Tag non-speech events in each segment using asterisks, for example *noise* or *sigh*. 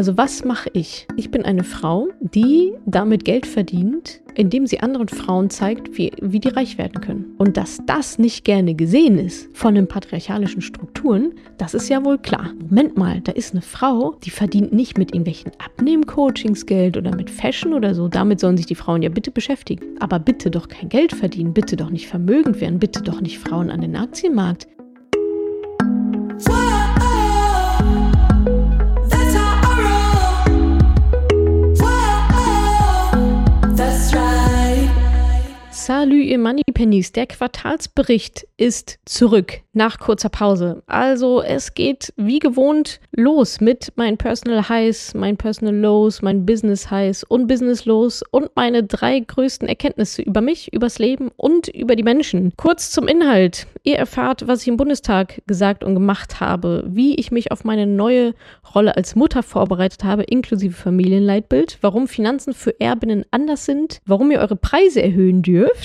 Also was mache ich? Ich bin eine Frau, die damit Geld verdient, indem sie anderen Frauen zeigt, wie, wie die reich werden können. Und dass das nicht gerne gesehen ist von den patriarchalischen Strukturen, das ist ja wohl klar. Moment mal, da ist eine Frau, die verdient nicht mit irgendwelchen Abnehmen-Coachings Geld oder mit Fashion oder so. Damit sollen sich die Frauen ja bitte beschäftigen. Aber bitte doch kein Geld verdienen, bitte doch nicht vermögend werden, bitte doch nicht Frauen an den Aktienmarkt. Salü, ihr Moneypennies. Der Quartalsbericht ist zurück nach kurzer Pause. Also es geht wie gewohnt los mit meinen Personal Highs, meinen Personal Lows, meinen Business Highs und Business Lows und meine drei größten Erkenntnisse über mich, übers Leben und über die Menschen. Kurz zum Inhalt. Ihr erfahrt, was ich im Bundestag gesagt und gemacht habe, wie ich mich auf meine neue Rolle als Mutter vorbereitet habe, inklusive Familienleitbild, warum Finanzen für Erbinnen anders sind, warum ihr eure Preise erhöhen dürft,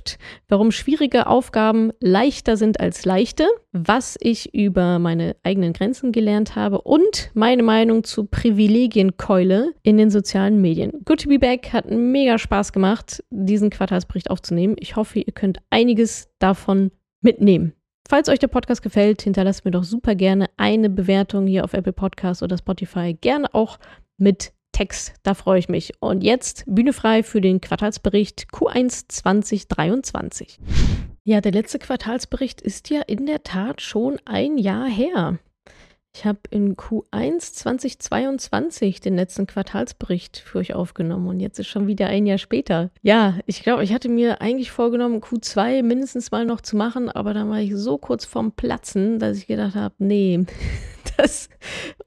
warum schwierige Aufgaben leichter sind als leichte, was ich über meine eigenen Grenzen gelernt habe und meine Meinung zu Privilegienkeule in den sozialen Medien. Good to be back, hat mega Spaß gemacht, diesen Quartalsbericht aufzunehmen. Ich hoffe, ihr könnt einiges davon mitnehmen. Falls euch der Podcast gefällt, hinterlasst mir doch super gerne eine Bewertung hier auf Apple Podcasts oder Spotify. Gerne auch mit Text, da freue ich mich. Und jetzt Bühne frei für den Quartalsbericht Q1 2023. Ja, der letzte Quartalsbericht ist ja in der Tat schon ein Jahr her. Ich habe in Q1 2022 den letzten Quartalsbericht für euch aufgenommen und jetzt ist schon wieder ein Jahr später. Ja, ich glaube, ich hatte mir eigentlich vorgenommen, Q2 mindestens mal noch zu machen, aber dann war ich so kurz vorm Platzen, dass ich gedacht habe, nee, *laughs* das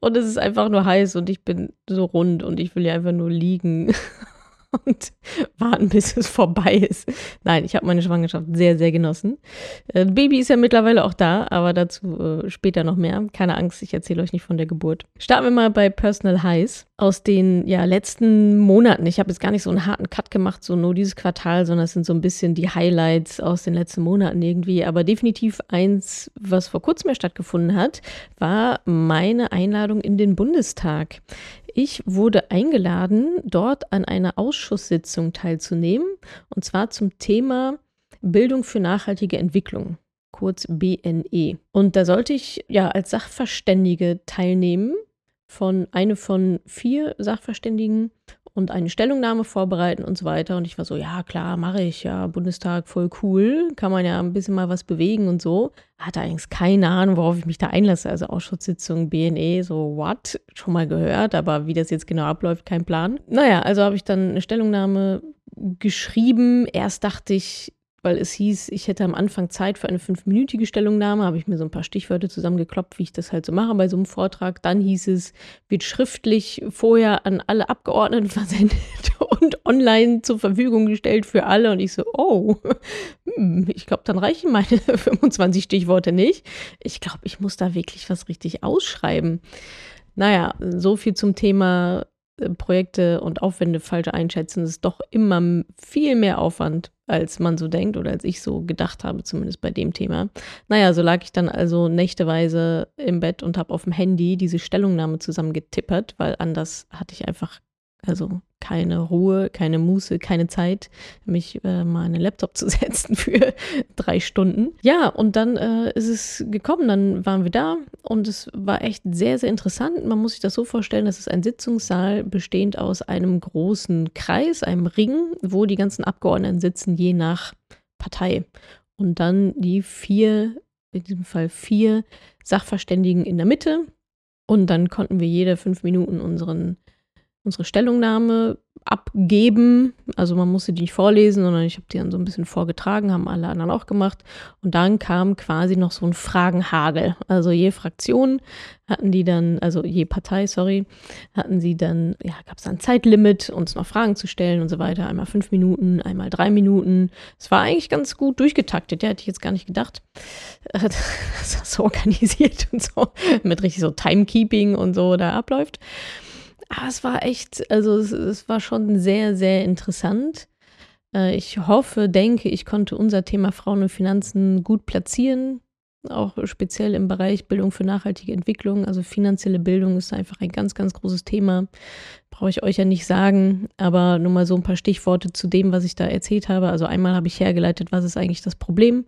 und es ist einfach nur heiß und ich bin so rund und ich will ja einfach nur liegen *laughs* *laughs* und warten, bis es vorbei ist. Nein, ich habe meine Schwangerschaft sehr, sehr genossen. Äh, Baby ist ja mittlerweile auch da, aber dazu äh, später noch mehr. Keine Angst, ich erzähle euch nicht von der Geburt. Starten wir mal bei Personal Highs aus den ja, letzten Monaten. Ich habe jetzt gar nicht so einen harten Cut gemacht, so nur dieses Quartal, sondern es sind so ein bisschen die Highlights aus den letzten Monaten irgendwie. Aber definitiv eins, was vor kurzem mehr stattgefunden hat, war meine Einladung in den Bundestag. Ich wurde eingeladen, dort an einer Ausschusssitzung teilzunehmen, und zwar zum Thema Bildung für nachhaltige Entwicklung, kurz BNE. Und da sollte ich ja als Sachverständige teilnehmen, von eine von vier Sachverständigen und eine Stellungnahme vorbereiten und so weiter. Und ich war so, ja, klar, mache ich, ja, Bundestag voll cool, kann man ja ein bisschen mal was bewegen und so. Hatte eigentlich keine Ahnung, worauf ich mich da einlasse. Also Ausschusssitzung, BNE, so, what? Schon mal gehört, aber wie das jetzt genau abläuft, kein Plan. Naja, also habe ich dann eine Stellungnahme geschrieben. Erst dachte ich, weil es hieß, ich hätte am Anfang Zeit für eine fünfminütige Stellungnahme, habe ich mir so ein paar Stichwörter zusammengekloppt, wie ich das halt so mache bei so einem Vortrag. Dann hieß es, wird schriftlich vorher an alle Abgeordneten versendet *laughs* und online zur Verfügung gestellt für alle. Und ich so, oh, hm, ich glaube, dann reichen meine *laughs* 25 Stichworte nicht. Ich glaube, ich muss da wirklich was richtig ausschreiben. Naja, so viel zum Thema äh, Projekte und Aufwände falsch einschätzen. Ist doch immer viel mehr Aufwand als man so denkt oder als ich so gedacht habe, zumindest bei dem Thema. Naja, so lag ich dann also nächteweise im Bett und habe auf dem Handy diese Stellungnahme zusammengetippert, weil anders hatte ich einfach also keine Ruhe, keine Muße, keine Zeit, mich äh, mal in den Laptop *laughs* zu setzen für drei Stunden. Ja, und dann äh, ist es gekommen, dann waren wir da und es war echt sehr, sehr interessant. Man muss sich das so vorstellen, das ist ein Sitzungssaal bestehend aus einem großen Kreis, einem Ring, wo die ganzen Abgeordneten sitzen, je nach Partei. Und dann die vier, in diesem Fall vier Sachverständigen in der Mitte. Und dann konnten wir jede fünf Minuten unseren unsere Stellungnahme abgeben. Also man musste die nicht vorlesen, sondern ich habe die dann so ein bisschen vorgetragen, haben alle anderen auch gemacht. Und dann kam quasi noch so ein Fragenhagel. Also je Fraktion hatten die dann, also je Partei, sorry, hatten sie dann, ja, gab es ein Zeitlimit, uns noch Fragen zu stellen und so weiter. Einmal fünf Minuten, einmal drei Minuten. Es war eigentlich ganz gut durchgetaktet, ja, hätte ich jetzt gar nicht gedacht. dass *laughs* das so organisiert und so, mit richtig so Timekeeping und so da abläuft. Aber ah, es war echt, also es, es war schon sehr, sehr interessant. Äh, ich hoffe, denke, ich konnte unser Thema Frauen und Finanzen gut platzieren. auch speziell im Bereich Bildung für nachhaltige Entwicklung. Also finanzielle Bildung ist einfach ein ganz, ganz großes Thema. Brauche ich euch ja nicht sagen, aber nur mal so ein paar Stichworte zu dem, was ich da erzählt habe. Also einmal habe ich hergeleitet, was ist eigentlich das Problem?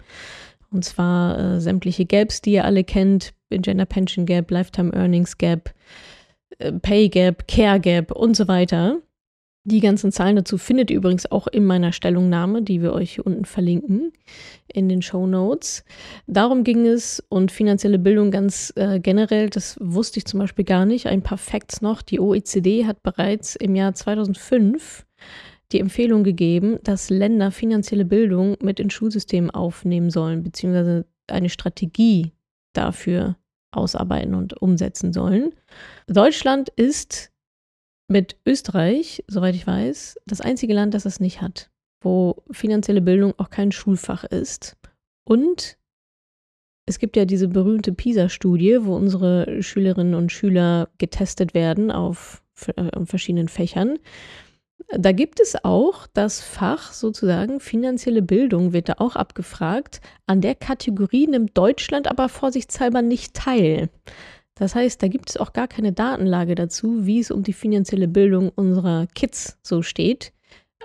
Und zwar äh, sämtliche Gaps, die ihr alle kennt, Gender Pension Gap, Lifetime Earnings Gap, Pay Gap, Care Gap und so weiter. Die ganzen Zahlen dazu findet ihr übrigens auch in meiner Stellungnahme, die wir euch unten verlinken in den Show Notes. Darum ging es und finanzielle Bildung ganz äh, generell, das wusste ich zum Beispiel gar nicht. Ein paar Facts noch. Die OECD hat bereits im Jahr 2005 die Empfehlung gegeben, dass Länder finanzielle Bildung mit ins Schulsystem aufnehmen sollen, beziehungsweise eine Strategie dafür ausarbeiten und umsetzen sollen. Deutschland ist mit Österreich, soweit ich weiß, das einzige Land, das es nicht hat, wo finanzielle Bildung auch kein Schulfach ist. Und es gibt ja diese berühmte PISA-Studie, wo unsere Schülerinnen und Schüler getestet werden auf äh, verschiedenen Fächern. Da gibt es auch das Fach sozusagen finanzielle Bildung, wird da auch abgefragt. An der Kategorie nimmt Deutschland aber vorsichtshalber nicht teil. Das heißt, da gibt es auch gar keine Datenlage dazu, wie es um die finanzielle Bildung unserer Kids so steht.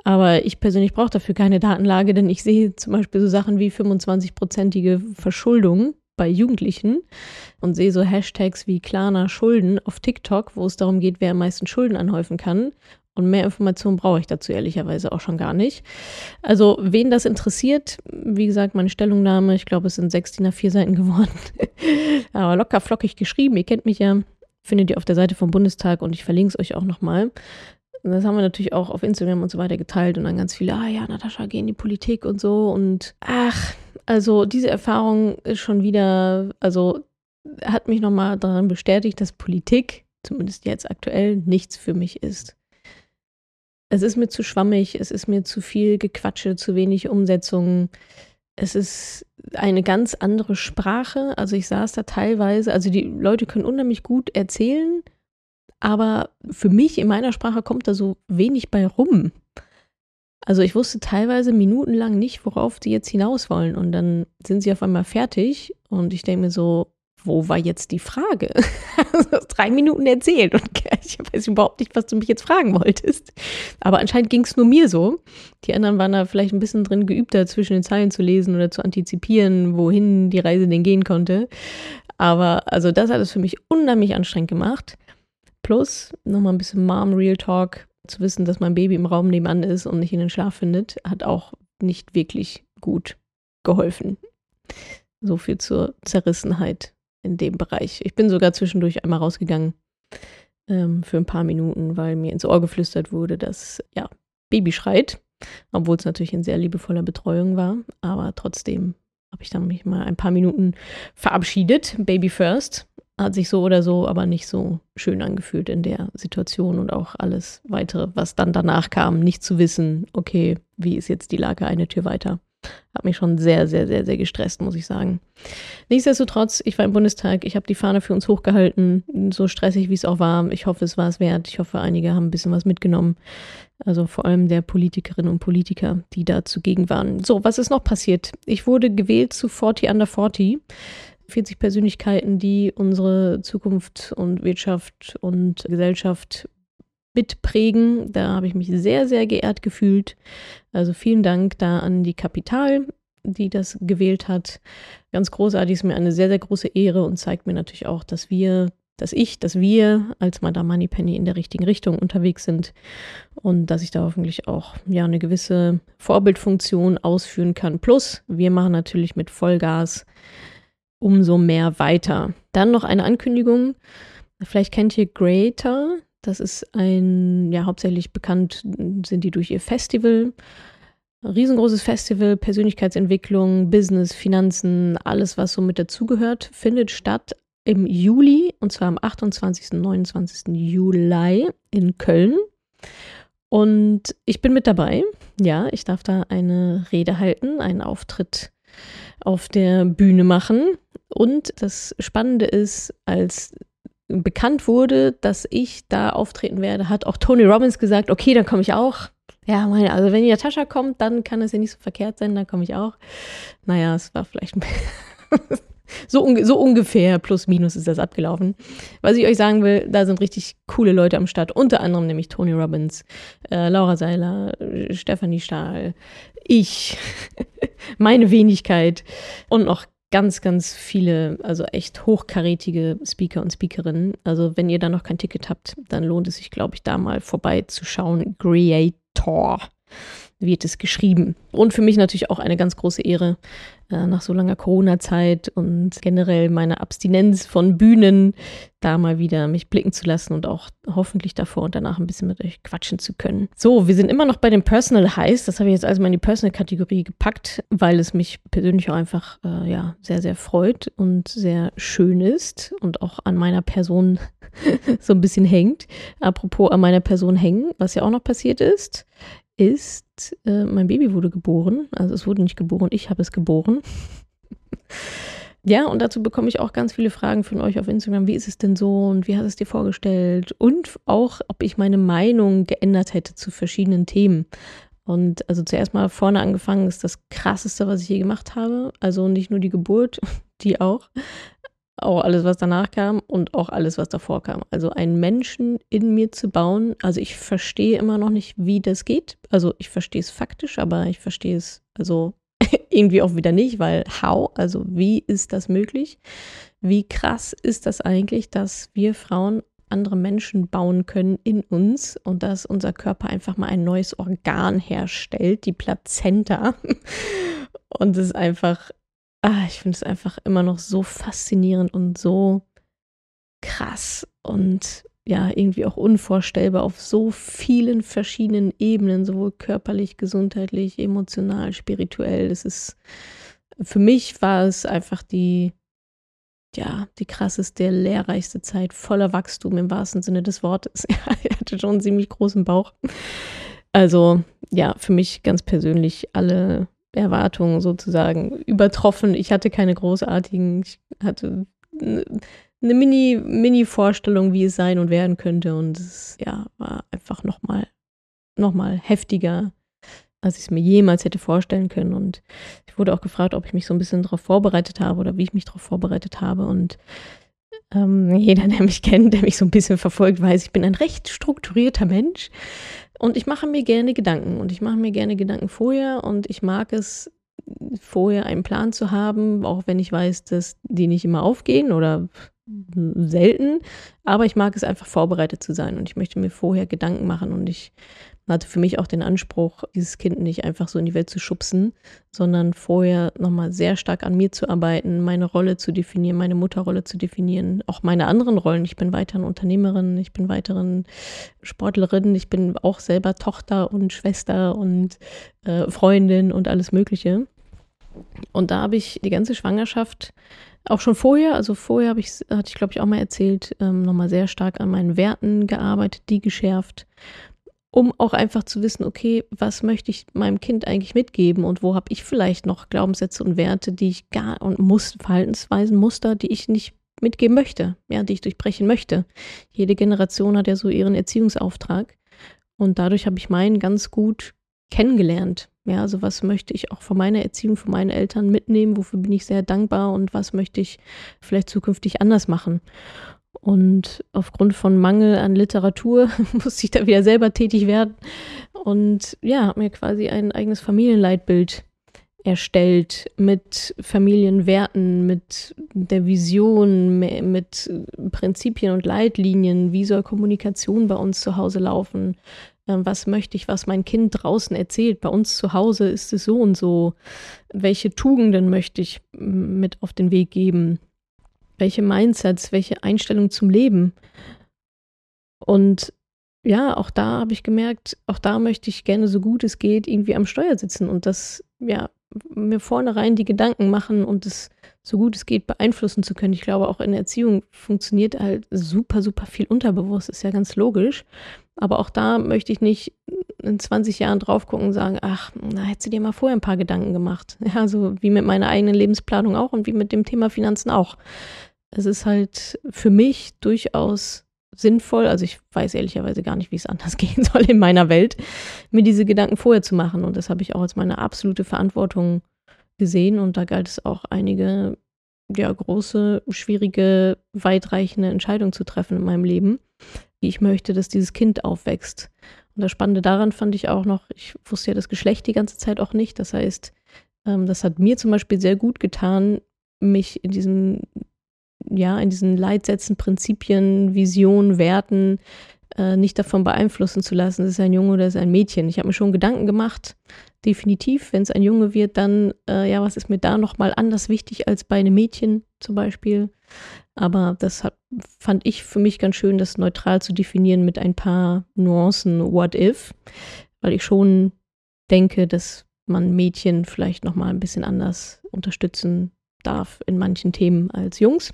Aber ich persönlich brauche dafür keine Datenlage, denn ich sehe zum Beispiel so Sachen wie 25-prozentige Verschuldung bei Jugendlichen und sehe so Hashtags wie Klarna Schulden auf TikTok, wo es darum geht, wer am meisten Schulden anhäufen kann. Und mehr Informationen brauche ich dazu ehrlicherweise auch schon gar nicht. Also, wen das interessiert, wie gesagt, meine Stellungnahme, ich glaube, es sind sechs DIN A4 Seiten *laughs* geworden. Aber locker flockig geschrieben, ihr kennt mich ja, findet ihr auf der Seite vom Bundestag und ich verlinke es euch auch nochmal. Das haben wir natürlich auch auf Instagram und so weiter geteilt und dann ganz viele, ah ja, Natascha, geh in die Politik und so. Und ach, also diese Erfahrung ist schon wieder, also hat mich nochmal daran bestätigt, dass Politik, zumindest jetzt aktuell, nichts für mich ist es ist mir zu schwammig, es ist mir zu viel Gequatsche, zu wenig Umsetzung. Es ist eine ganz andere Sprache. Also ich saß da teilweise, also die Leute können unheimlich gut erzählen, aber für mich in meiner Sprache kommt da so wenig bei rum. Also ich wusste teilweise minutenlang nicht, worauf sie jetzt hinaus wollen. Und dann sind sie auf einmal fertig und ich denke mir so, wo war jetzt die Frage? *laughs* du hast drei Minuten erzählt und *laughs* ich weiß überhaupt nicht, was du mich jetzt fragen wolltest. Aber anscheinend ging es nur mir so. Die anderen waren da vielleicht ein bisschen drin geübter, zwischen den Zeilen zu lesen oder zu antizipieren, wohin die Reise denn gehen konnte. Aber also das hat es für mich unheimlich anstrengend gemacht. Plus nochmal ein bisschen Mom Real Talk. Zu wissen, dass mein Baby im Raum nebenan ist und nicht in den Schlaf findet, hat auch nicht wirklich gut geholfen. So viel zur Zerrissenheit in dem Bereich. Ich bin sogar zwischendurch einmal rausgegangen ähm, für ein paar Minuten, weil mir ins Ohr geflüstert wurde, dass ja, Baby schreit, obwohl es natürlich in sehr liebevoller Betreuung war. Aber trotzdem habe ich dann mich mal ein paar Minuten verabschiedet. Baby first. Hat sich so oder so aber nicht so schön angefühlt in der Situation und auch alles weitere, was dann danach kam, nicht zu wissen, okay, wie ist jetzt die Lage eine Tür weiter. Hat mich schon sehr, sehr, sehr, sehr gestresst, muss ich sagen. Nichtsdestotrotz, ich war im Bundestag, ich habe die Fahne für uns hochgehalten, so stressig wie es auch war. Ich hoffe, es war es wert. Ich hoffe, einige haben ein bisschen was mitgenommen. Also vor allem der Politikerinnen und Politiker, die da zugegen waren. So, was ist noch passiert? Ich wurde gewählt zu 40 Under 40. 40 Persönlichkeiten, die unsere Zukunft und Wirtschaft und Gesellschaft mitprägen. Da habe ich mich sehr, sehr geehrt gefühlt. Also vielen Dank da an die Kapital, die das gewählt hat. Ganz großartig ist mir eine sehr, sehr große Ehre und zeigt mir natürlich auch, dass wir, dass ich, dass wir als Madame Moneypenny in der richtigen Richtung unterwegs sind und dass ich da hoffentlich auch ja eine gewisse Vorbildfunktion ausführen kann. Plus, wir machen natürlich mit Vollgas umso mehr weiter. Dann noch eine Ankündigung. Vielleicht kennt ihr Greater, das ist ein, ja, hauptsächlich bekannt sind die durch ihr Festival. riesengroßes Festival, Persönlichkeitsentwicklung, Business, Finanzen, alles, was so mit dazugehört, findet statt im Juli und zwar am 28. und 29. Juli in Köln. Und ich bin mit dabei. Ja, ich darf da eine Rede halten, einen Auftritt auf der Bühne machen. Und das Spannende ist, als bekannt wurde, dass ich da auftreten werde, hat auch Tony Robbins gesagt, okay, dann komme ich auch. Ja, meine, also wenn Natascha kommt, dann kann es ja nicht so verkehrt sein, dann komme ich auch. Naja, es war vielleicht *laughs* so, un so ungefähr plus minus ist das abgelaufen. Was ich euch sagen will, da sind richtig coole Leute am Start. Unter anderem nämlich Tony Robbins, äh, Laura Seiler, Stefanie Stahl, ich, *laughs* meine Wenigkeit und noch ganz, ganz viele, also echt hochkarätige Speaker und Speakerinnen. Also wenn ihr da noch kein Ticket habt, dann lohnt es sich, glaube ich, da mal vorbeizuschauen. Creator wird es geschrieben. Und für mich natürlich auch eine ganz große Ehre, äh, nach so langer Corona-Zeit und generell meiner Abstinenz von Bühnen, da mal wieder mich blicken zu lassen und auch hoffentlich davor und danach ein bisschen mit euch quatschen zu können. So, wir sind immer noch bei den Personal Highs. Das habe ich jetzt also mal in die Personal-Kategorie gepackt, weil es mich persönlich auch einfach äh, ja, sehr, sehr freut und sehr schön ist und auch an meiner Person *laughs* so ein bisschen hängt. Apropos an meiner Person hängen, was ja auch noch passiert ist ist, äh, mein Baby wurde geboren. Also es wurde nicht geboren, ich habe es geboren. *laughs* ja, und dazu bekomme ich auch ganz viele Fragen von euch auf Instagram. Wie ist es denn so und wie hast du es dir vorgestellt? Und auch, ob ich meine Meinung geändert hätte zu verschiedenen Themen. Und also zuerst mal vorne angefangen ist das krasseste, was ich je gemacht habe. Also nicht nur die Geburt, *laughs* die auch, auch alles, was danach kam und auch alles, was davor kam. Also einen Menschen in mir zu bauen. Also ich verstehe immer noch nicht, wie das geht. Also ich verstehe es faktisch, aber ich verstehe es also *laughs* irgendwie auch wieder nicht, weil how? Also wie ist das möglich? Wie krass ist das eigentlich, dass wir Frauen andere Menschen bauen können in uns und dass unser Körper einfach mal ein neues Organ herstellt, die Plazenta. *laughs* Und es einfach ah, ich finde es einfach immer noch so faszinierend und so krass und ja, irgendwie auch unvorstellbar auf so vielen verschiedenen Ebenen, sowohl körperlich, gesundheitlich, emotional, spirituell. Das ist, für mich war es einfach die, ja, die krasseste, lehrreichste Zeit, voller Wachstum im wahrsten Sinne des Wortes. *laughs* Ja, ich hatte schon einen ziemlich großen Bauch. Also, ja, für mich ganz persönlich alle Erwartungen sozusagen übertroffen. Ich hatte keine großartigen, ich hatte eine Mini, Mini-Vorstellung, wie es sein und werden könnte. Und es ja, war einfach nochmal noch mal heftiger, als ich es mir jemals hätte vorstellen können. Und ich wurde auch gefragt, ob ich mich so ein bisschen darauf vorbereitet habe oder wie ich mich darauf vorbereitet habe. Und ähm, jeder, der mich kennt, der mich so ein bisschen verfolgt, weiß, ich bin ein recht strukturierter Mensch. Und ich mache mir gerne Gedanken und ich mache mir gerne Gedanken vorher und ich mag es, vorher einen Plan zu haben, auch wenn ich weiß, dass die nicht immer aufgehen oder selten. Aber ich mag es einfach vorbereitet zu sein und ich möchte mir vorher Gedanken machen und ich hatte für mich auch den Anspruch, dieses Kind nicht einfach so in die Welt zu schubsen, sondern vorher nochmal sehr stark an mir zu arbeiten, meine Rolle zu definieren, meine Mutterrolle zu definieren, auch meine anderen Rollen. Ich bin weiterhin Unternehmerin, ich bin weiterhin Sportlerin, ich bin auch selber Tochter und Schwester und äh, Freundin und alles Mögliche. Und da habe ich die ganze Schwangerschaft auch schon vorher, also vorher habe ich, hatte ich glaube ich auch mal erzählt, ähm, nochmal sehr stark an meinen Werten gearbeitet, die geschärft um auch einfach zu wissen, okay, was möchte ich meinem Kind eigentlich mitgeben und wo habe ich vielleicht noch Glaubenssätze und Werte, die ich gar und muss, Verhaltensweisen, Muster, die ich nicht mitgeben möchte, ja, die ich durchbrechen möchte. Jede Generation hat ja so ihren Erziehungsauftrag und dadurch habe ich meinen ganz gut kennengelernt. Ja, also was möchte ich auch von meiner Erziehung, von meinen Eltern mitnehmen, wofür bin ich sehr dankbar und was möchte ich vielleicht zukünftig anders machen. Und aufgrund von Mangel an Literatur *laughs* musste ich da wieder selber tätig werden. Und ja, habe mir quasi ein eigenes Familienleitbild erstellt mit Familienwerten, mit der Vision, mit Prinzipien und Leitlinien. Wie soll Kommunikation bei uns zu Hause laufen? Ähm, was möchte ich, was mein Kind draußen erzählt? Bei uns zu Hause ist es so und so. Welche Tugenden möchte ich mit auf den Weg geben? welche Mindsets, welche Einstellung zum Leben. Und ja, auch da habe ich gemerkt, auch da möchte ich gerne so gut es geht irgendwie am Steuer sitzen und das, ja, mir vornherein die Gedanken machen und es so gut es geht beeinflussen zu können. Ich glaube, auch in der Erziehung funktioniert halt super, super viel unterbewusst, ist ja ganz logisch. Aber auch da möchte ich nicht in 20 Jahren drauf gucken und sagen, ach, na, hättest du dir mal vorher ein paar Gedanken gemacht. *laughs* Ja, so wie mit meiner eigenen Lebensplanung auch und wie mit dem Thema Finanzen auch es ist halt für mich durchaus sinnvoll, also ich weiß ehrlicherweise gar nicht, wie es anders *laughs* gehen soll in meiner Welt, mir diese Gedanken vorher zu machen. Und das habe ich auch als meine absolute Verantwortung gesehen. Und da galt es auch einige ja, große, schwierige, weitreichende Entscheidung zu treffen in meinem Leben, wie ich möchte, dass dieses Kind aufwächst. Und das Spannende daran fand ich auch noch, ich wusste ja das Geschlecht die ganze Zeit auch nicht. Das heißt, ähm, das hat mir zum Beispiel sehr gut getan, mich in diesen, ja, in diesen Leitsätzen, Prinzipien, Visionen, Werten äh, nicht davon beeinflussen zu lassen, ist es ein Junge oder ist es ein Mädchen. Ich habe mir schon Gedanken gemacht, definitiv, wenn es ein Junge wird, dann, äh, ja, was ist mir da nochmal anders wichtig als bei einem Mädchen zum Beispiel. Aber das hat, fand ich für mich ganz schön, das neutral zu definieren mit ein paar Nuancen, what if, weil ich schon denke, dass man Mädchen vielleicht nochmal ein bisschen anders unterstützen darf in manchen Themen als Jungs.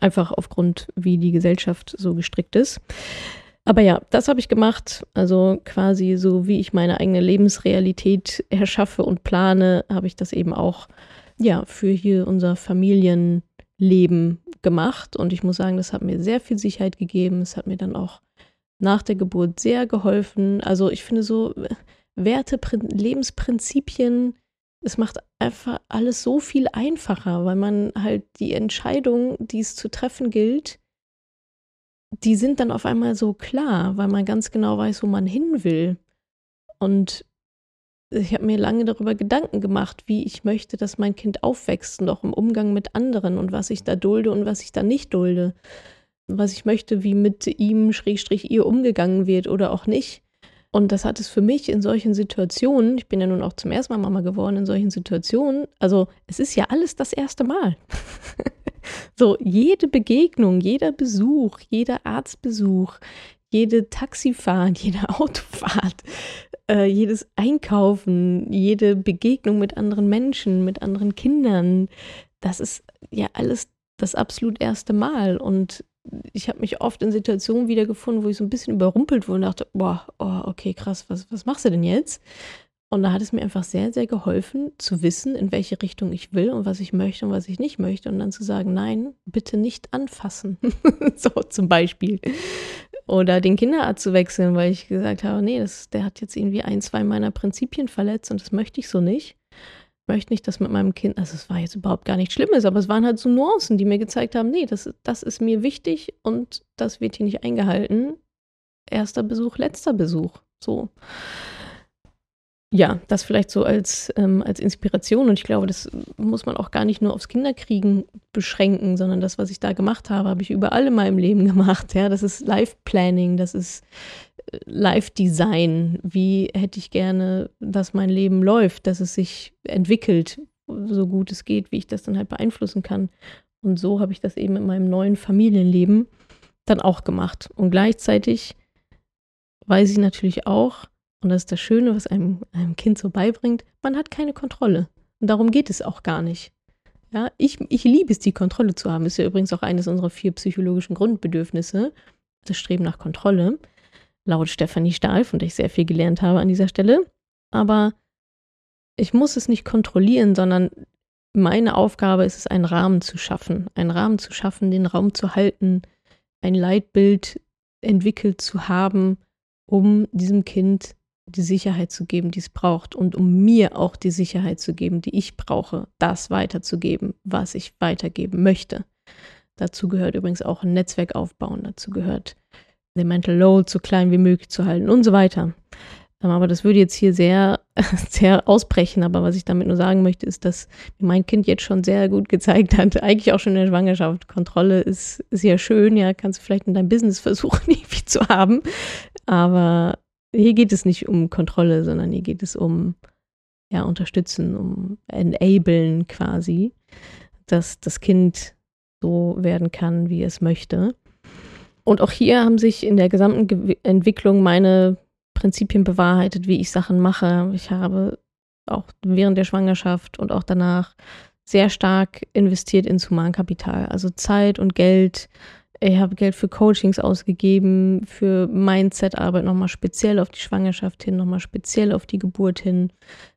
Einfach aufgrund, wie die Gesellschaft so gestrickt ist. Aber ja, das habe ich gemacht. Also quasi so, wie ich meine eigene Lebensrealität erschaffe und plane, habe ich das eben auch ja für hier unser Familienleben gemacht. Und ich muss sagen, das hat mir sehr viel Sicherheit gegeben. Es hat mir dann auch nach der Geburt sehr geholfen. Also ich finde so Werte, Lebensprinzipien, es macht einfach alles so viel einfacher, weil man halt die Entscheidung, die es zu treffen gilt, die sind dann auf einmal so klar, weil man ganz genau weiß, wo man hin will. Und ich habe mir lange darüber Gedanken gemacht, wie ich möchte, dass mein Kind aufwächst, noch im Umgang mit anderen und was ich da dulde und was ich da nicht dulde. Was ich möchte, wie mit ihm, Schrägstrich, ihr umgegangen wird oder auch nicht. Und das hat es für mich in solchen Situationen, ich bin ja nun auch zum ersten Mal Mama geworden, in solchen Situationen, also es ist ja alles das erste Mal. *laughs* So, jede Begegnung, jeder Besuch, jeder Arztbesuch, jede Taxifahrt, *laughs* jede Autofahrt, äh, jedes Einkaufen, jede Begegnung mit anderen Menschen, mit anderen Kindern, das ist ja alles das absolut erste Mal. Und ich habe mich oft in Situationen wiedergefunden, wo ich so ein bisschen überrumpelt wurde und dachte, boah, oh, okay, krass, was, was machst du denn jetzt? Und da hat es mir einfach sehr, sehr geholfen, zu wissen, in welche Richtung ich will und was ich möchte und was ich nicht möchte. Und dann zu sagen, nein, bitte nicht anfassen. *laughs* so zum Beispiel. Oder den Kinderarzt zu wechseln, weil ich gesagt habe, nee, das, der hat jetzt irgendwie ein, zwei meiner Prinzipien verletzt und das möchte ich so nicht. Möchte nicht, dass mit meinem Kind, also es war jetzt überhaupt gar nichts Schlimmes, aber es waren halt so Nuancen, die mir gezeigt haben, nee, das, das ist mir wichtig und das wird hier nicht eingehalten. Erster Besuch, letzter Besuch. So ja, das vielleicht so als, ähm, als Inspiration. Und ich glaube, das muss man auch gar nicht nur aufs Kinderkriegen beschränken, sondern das, was ich da gemacht habe, habe ich überall in meinem Leben *laughs* gemacht. Ja, das ist Life-Planning, das ist Life-Design. Wie hätte ich gerne, dass mein Leben läuft, dass es sich entwickelt, so gut es geht, wie ich das dann halt beeinflussen kann. Und so habe ich das eben in meinem neuen Familienleben dann auch gemacht. Und gleichzeitig weiß ich natürlich auch, und das ist das Schöne, was einem, einem Kind so beibringt, man hat keine Kontrolle. Und darum geht es auch gar nicht. Ja, ich, ich liebe es, die Kontrolle zu haben. Ist ja übrigens auch eines unserer vier psychologischen Grundbedürfnisse, das Streben nach Kontrolle, laut Stefanie Stahl, von der ich sehr viel gelernt habe an dieser Stelle. Aber ich muss es nicht kontrollieren, sondern meine Aufgabe ist es, einen Rahmen zu schaffen. Einen Rahmen zu schaffen, den Raum zu halten, ein Leitbild entwickelt zu haben, um diesem Kind die Sicherheit zu geben, die es braucht und um mir auch die Sicherheit zu geben, die ich brauche, das weiterzugeben, was ich weitergeben möchte. Dazu gehört übrigens auch ein Netzwerk aufbauen, dazu gehört den Mental Load so klein wie möglich zu halten und so weiter. Ähm, aber das würde jetzt hier sehr, *laughs* sehr ausbrechen. Aber was ich damit nur sagen möchte, ist, dass mein Kind jetzt schon sehr gut gezeigt hat, eigentlich auch schon in der Schwangerschaft. Kontrolle ist, ja schön, ja, kannst du vielleicht in deinem Business versuchen, *laughs* irgendwie zu haben. Aber hier geht es nicht um Kontrolle, sondern hier geht es um ja, unterstützen, um enablen quasi, dass das Kind so werden kann, wie es möchte. Und auch hier haben sich in der gesamten Ge Entwicklung meine Prinzipien bewahrheitet, wie ich Sachen mache. Ich habe auch während der Schwangerschaft und auch danach sehr stark investiert ins Humankapital, also Zeit und Geld, ich habe Geld für Coachings ausgegeben, für Mindset-Arbeit nochmal speziell auf die Schwangerschaft hin, nochmal speziell auf die Geburt hin,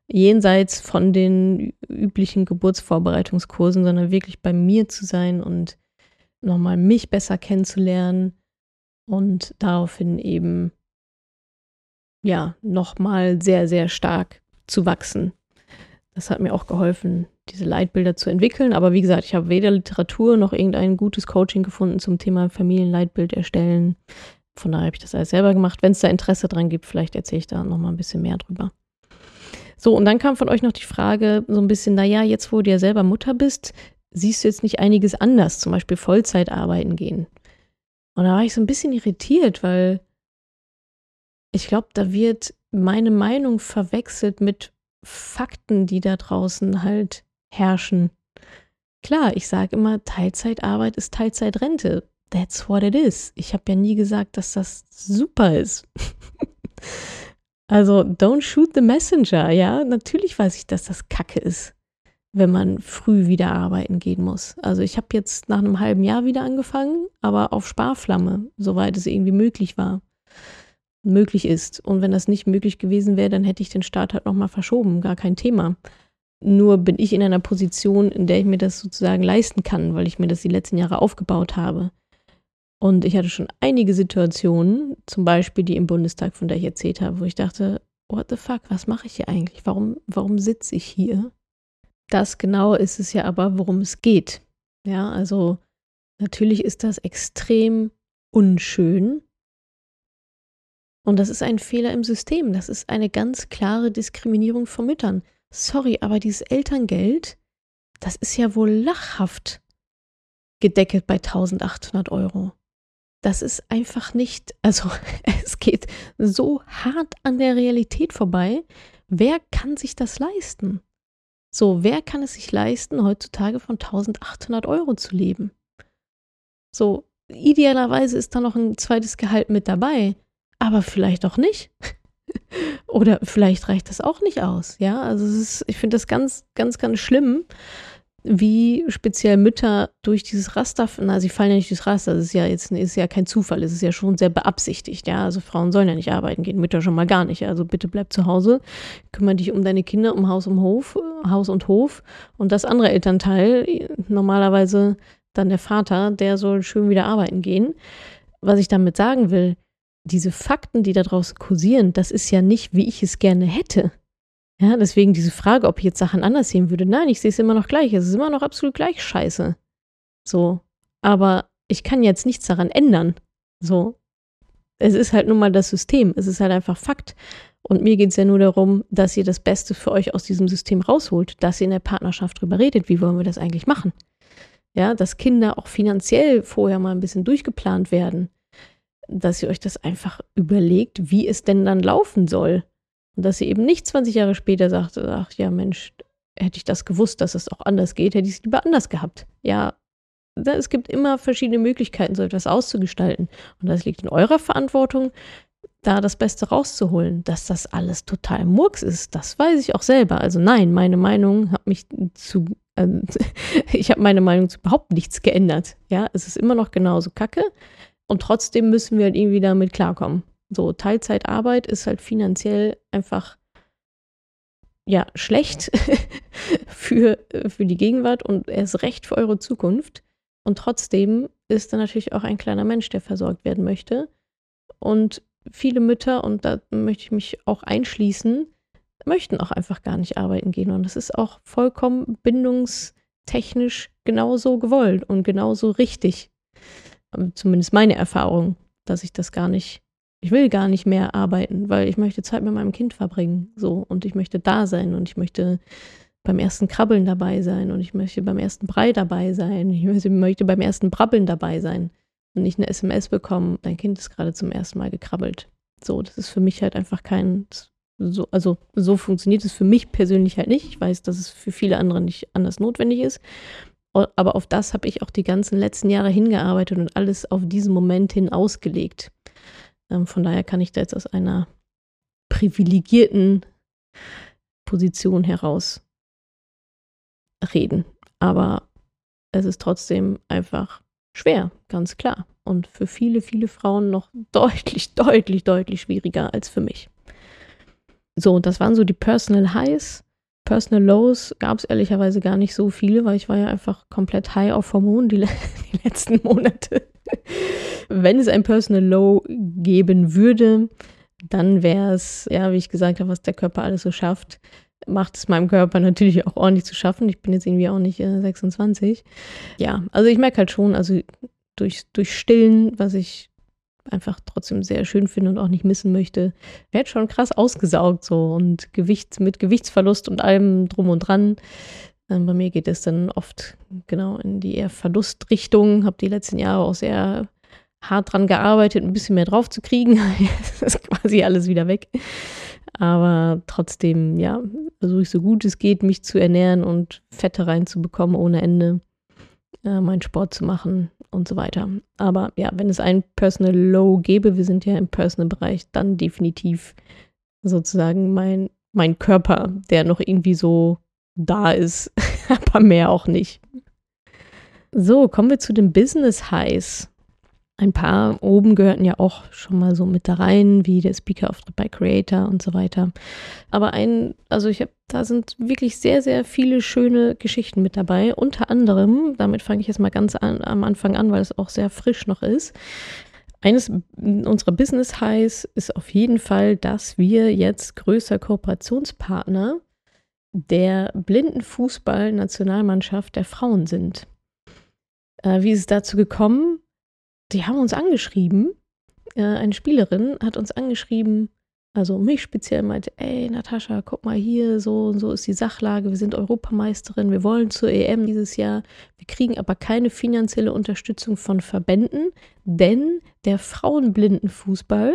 jenseits von den üblichen Geburtsvorbereitungskursen, sondern wirklich bei mir zu sein und nochmal mich besser kennenzulernen und daraufhin eben ja nochmal sehr, sehr stark zu wachsen. Das hat mir auch geholfen, diese Leitbilder zu entwickeln. Aber wie gesagt, ich habe weder Literatur noch irgendein gutes Coaching gefunden zum Thema Familienleitbild erstellen. Von daher habe ich das alles selber gemacht. Wenn es da Interesse dran gibt, vielleicht erzähle ich da nochmal ein bisschen mehr drüber. So, und dann kam von euch noch die Frage, so ein bisschen, naja, jetzt wo du ja selber Mutter bist, siehst du jetzt nicht einiges anders, zum Beispiel Vollzeit arbeiten gehen. Und da war ich so ein bisschen irritiert, weil ich glaube, da wird meine Meinung verwechselt mit Fakten, die da draußen halt herrschen. Klar, ich sage immer, Teilzeitarbeit ist Teilzeitrente. That's what it is. Ich habe ja nie gesagt, dass das super ist. *laughs* also, don't shoot the messenger, ja. Natürlich weiß ich, dass das Kacke ist, wenn man früh wieder arbeiten gehen muss. Also, ich habe jetzt nach einem halben Jahr wieder angefangen, aber auf Sparflamme, soweit es irgendwie möglich war möglich ist. Und wenn das nicht möglich gewesen wäre, dann hätte ich den Start halt nochmal verschoben, gar kein Thema. Nur bin ich in einer Position, in der ich mir das sozusagen leisten kann, weil ich mir das die letzten Jahre aufgebaut habe. Und ich hatte schon einige Situationen, zum Beispiel die im Bundestag, von der ich erzählt habe, wo ich dachte, what the fuck, was mache ich hier eigentlich? Warum, warum sitze ich hier? Das genau ist es ja aber, worum es geht. Ja, also natürlich ist das extrem unschön, und das ist ein Fehler im System. Das ist eine ganz klare Diskriminierung von Müttern. Sorry, aber dieses Elterngeld, das ist ja wohl lachhaft gedeckelt bei 1800 Euro. Das ist einfach nicht, also *laughs* es geht so hart an der Realität vorbei. Wer kann sich das leisten? So, wer kann es sich leisten, heutzutage von 1800 Euro zu leben? So, idealerweise ist da noch ein zweites Gehalt mit dabei aber vielleicht auch nicht. *laughs* Oder vielleicht reicht das auch nicht aus. Ja, also ist, ich finde das ganz, ganz, ganz schlimm, wie speziell Mütter durch dieses Raster, na, sie fallen ja nicht durchs Raster, das ist ja jetzt ist ja kein Zufall, es ist ja schon sehr beabsichtigt, ja. Also Frauen sollen ja nicht arbeiten gehen, Mütter schon mal gar nicht. Also bitte bleib zu Hause, kümmere dich um deine Kinder, um Haus, um Hof, Haus und Hof. Und das andere Elternteil, normalerweise dann der Vater, der soll schön wieder arbeiten gehen. Was ich damit sagen will, diese Fakten, die da draußen kursieren, das ist ja nicht, wie ich es gerne hätte. Ja, deswegen diese Frage, ob ich jetzt Sachen anders sehen würde. Nein, ich sehe es immer noch gleich. Es ist immer noch absolut gleich scheiße. So. Aber ich kann jetzt nichts daran ändern. So. Es ist halt nun mal das System. Es ist halt einfach Fakt. Und mir geht es ja nur darum, dass ihr das Beste für euch aus diesem System rausholt, dass ihr in der Partnerschaft drüber redet, wie wollen wir das eigentlich machen. Ja, dass Kinder auch finanziell vorher mal ein bisschen durchgeplant werden dass ihr euch das einfach überlegt, wie es denn dann laufen soll. Und dass ihr eben nicht 20 Jahre später sagt, ach ja, Mensch, hätte ich das gewusst, dass es auch anders geht, hätte ich es lieber anders gehabt. Ja, es gibt immer verschiedene Möglichkeiten, so etwas auszugestalten. Und das liegt in eurer Verantwortung, da das Beste rauszuholen. Dass das alles total Murks ist, das weiß ich auch selber. Also nein, meine Meinung hat mich zu, äh, *laughs* ich habe meine Meinung zu überhaupt nichts geändert. Ja, es ist immer noch genauso kacke. Und trotzdem müssen wir halt irgendwie damit klarkommen. So, Teilzeitarbeit ist halt finanziell einfach ja schlecht *laughs* für, für die Gegenwart und erst recht für eure Zukunft. Und trotzdem ist da natürlich auch ein kleiner Mensch, der versorgt werden möchte. Und viele Mütter, und da möchte ich mich auch einschließen, möchten auch einfach gar nicht arbeiten gehen. Und das ist auch vollkommen bindungstechnisch genauso gewollt und genauso richtig zumindest meine Erfahrung, dass ich das gar nicht, ich will gar nicht mehr arbeiten, weil ich möchte Zeit mit meinem Kind verbringen, so und ich möchte da sein und ich möchte beim ersten Krabbeln dabei sein und ich möchte beim ersten Brei dabei sein, ich möchte beim ersten Brabbeln dabei sein und nicht eine SMS bekommen, dein Kind ist gerade zum ersten Mal gekrabbelt. So, das ist für mich halt einfach kein, so, also so funktioniert es für mich persönlich halt nicht. Ich weiß, dass es für viele andere nicht anders notwendig ist. Aber auf das habe ich auch die ganzen letzten Jahre hingearbeitet und alles auf diesen Moment hin ausgelegt. Ähm, von daher kann ich da jetzt aus einer privilegierten Position heraus reden. Aber es ist trotzdem einfach schwer, ganz klar. Und für viele, viele Frauen noch deutlich, *laughs* deutlich, deutlich schwieriger als für mich. So, das waren so die Personal Highs. Personal Lows gab es ehrlicherweise gar nicht so viele, weil ich war ja einfach komplett high auf Hormonen die, *laughs* die letzten Monate. Wenn es ein Personal Low geben würde, dann wäre es, ja, wie ich gesagt habe, was der Körper alles so schafft. macht es meinem Körper natürlich auch ordentlich zu schaffen. Ich bin jetzt irgendwie auch nicht äh, 26. Ja, also ich merke halt schon, also durch, durch Stillen, was ich einfach trotzdem sehr schön finde und auch nicht missen möchte, werde schon krass ausgesaugt so und Gewicht mit Gewichtsverlust und allem drum und dran. Ähm, bei mir geht es dann oft genau in die eher Verlustrichtung. Habe die letzten Jahre auch sehr hart dran gearbeitet, ein bisschen mehr drauf zu kriegen. *laughs* Ist quasi alles wieder weg. Aber trotzdem, ja, versuche ich so gut es geht, mich zu ernähren und Fette reinzubekommen ohne Ende, äh, meinen Sport zu machen und so weiter. Aber ja, wenn es ein Personal Low gäbe, wir sind ja im Personal-Bereich, dann definitiv sozusagen mein, mein Körper, der noch irgendwie so da ist, *laughs* aber mehr auch nicht. So, kommen wir zu den Business Highs. Ein paar oben gehörten ja auch schon mal so mit da rein, wie der Speaker the by Creator und so weiter. Aber ein, also ich habe, da sind wirklich sehr, sehr viele schöne Geschichten mit dabei. Unter anderem, damit fange ich jetzt mal ganz an, am Anfang an, weil es auch sehr frisch noch ist. Eines unserer Business Highs ist auf jeden Fall, dass wir jetzt größer Kooperationspartner der Blindenfußball-Nationalmannschaft der Frauen sind. Äh, wie ist es dazu gekommen? die haben uns angeschrieben. Äh, eine Spielerin hat uns angeschrieben, also mich speziell meinte, ey Natascha, guck mal hier, so und so ist die Sachlage, wir sind Europameisterin, wir wollen zur EM dieses Jahr, wir kriegen aber keine finanzielle Unterstützung von Verbänden, denn der Frauenblindenfußball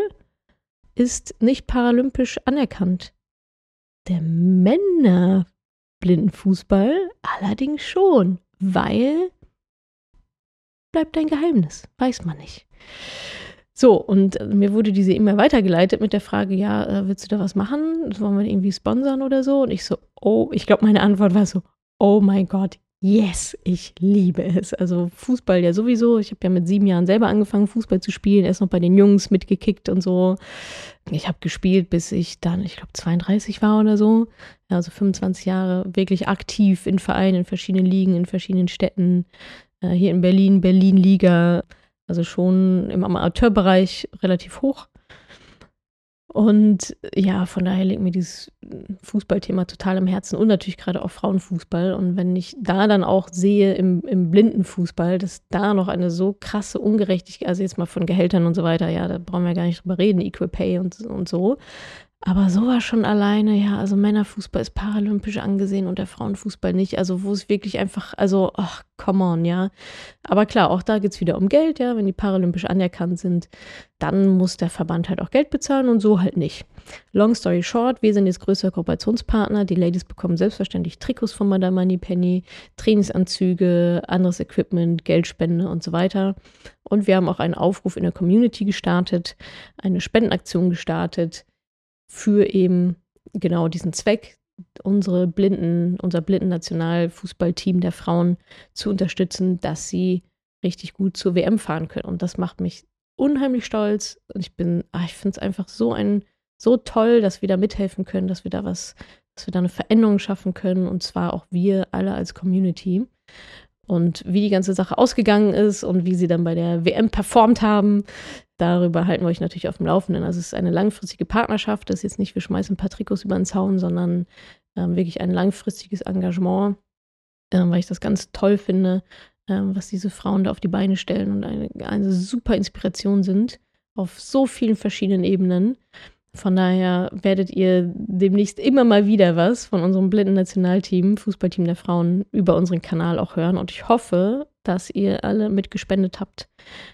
ist nicht paralympisch anerkannt. Der Männerblindenfußball allerdings schon, weil bleibt ein Geheimnis. Weiß man nicht. So, und äh, mir wurde diese E-Mail weitergeleitet mit der Frage, ja, äh, willst du da was machen? Wollen wir irgendwie sponsern oder so? Und ich so, oh, ich glaube, meine Antwort war so, oh mein Gott, yes, ich liebe es. Also Fußball ja sowieso. Ich habe ja mit sieben Jahren selber angefangen, Fußball zu spielen. Erst noch bei den Jungs mitgekickt und so. Ich habe gespielt, bis ich dann, ich glaube, 32 war oder so. Also 25 Jahre wirklich aktiv in Vereinen, in verschiedenen Ligen, in verschiedenen Städten. Äh, hier in Berlin, Berlin-Liga, also schon im Amateurbereich relativ hoch. Und ja, von daher liegt mir dieses Fußballthema total am Herzen und natürlich gerade auch Frauenfußball. Und wenn ich da dann auch sehe im, im Blindenfußball, dass da noch eine so krasse Ungerechtigkeit, also jetzt mal von Gehältern und so weiter, ja, da brauchen wir gar nicht drüber reden, Equal Pay und, und so. Aber sowas schon alleine, ja, also Männerfußball ist paralympisch angesehen und der Frauenfußball nicht. Also wo es wirklich einfach, also, ach, come on, ja. Aber klar, auch da geht es wieder um Geld, ja. Wenn die paralympisch anerkannt sind, dann muss der Verband halt auch Geld bezahlen und so halt nicht. Long story short, wir sind jetzt größter Kooperationspartner. Die Ladies bekommen selbstverständlich Trikots von Madame Money Penny, Trainingsanzüge, anderes Equipment, Geldspende und so weiter. Und wir haben auch einen Aufruf in der Community gestartet, eine Spendenaktion gestartet für eben genau diesen Zweck, unsere blinden, unser blinden Nationalfußballteam der Frauen zu unterstützen, dass sie richtig gut zur WM fahren können. Und das macht mich unheimlich stolz. Und ich bin, ach, ich finde es einfach so ein, so toll, dass wir da mithelfen können, dass wir da was, dass wir da eine Veränderung schaffen können. Und zwar auch wir alle als Community. Und wie die ganze Sache ausgegangen ist und wie sie dann bei der WM performt haben, darüber halten wir euch natürlich auf dem Laufenden. Also es ist eine langfristige Partnerschaft. Das ist jetzt nicht, wir schmeißen ein paar Trikots über den Zaun, sondern ähm, wirklich ein langfristiges Engagement, ähm, weil ich das ganz toll finde, ähm, was diese Frauen da auf die Beine stellen und eine, eine super Inspiration sind auf so vielen verschiedenen Ebenen. Von daher werdet ihr demnächst immer mal wieder was von unserem blinden Nationalteam, Fußballteam der Frauen, über unseren Kanal auch hören. Und ich hoffe, dass ihr alle mitgespendet habt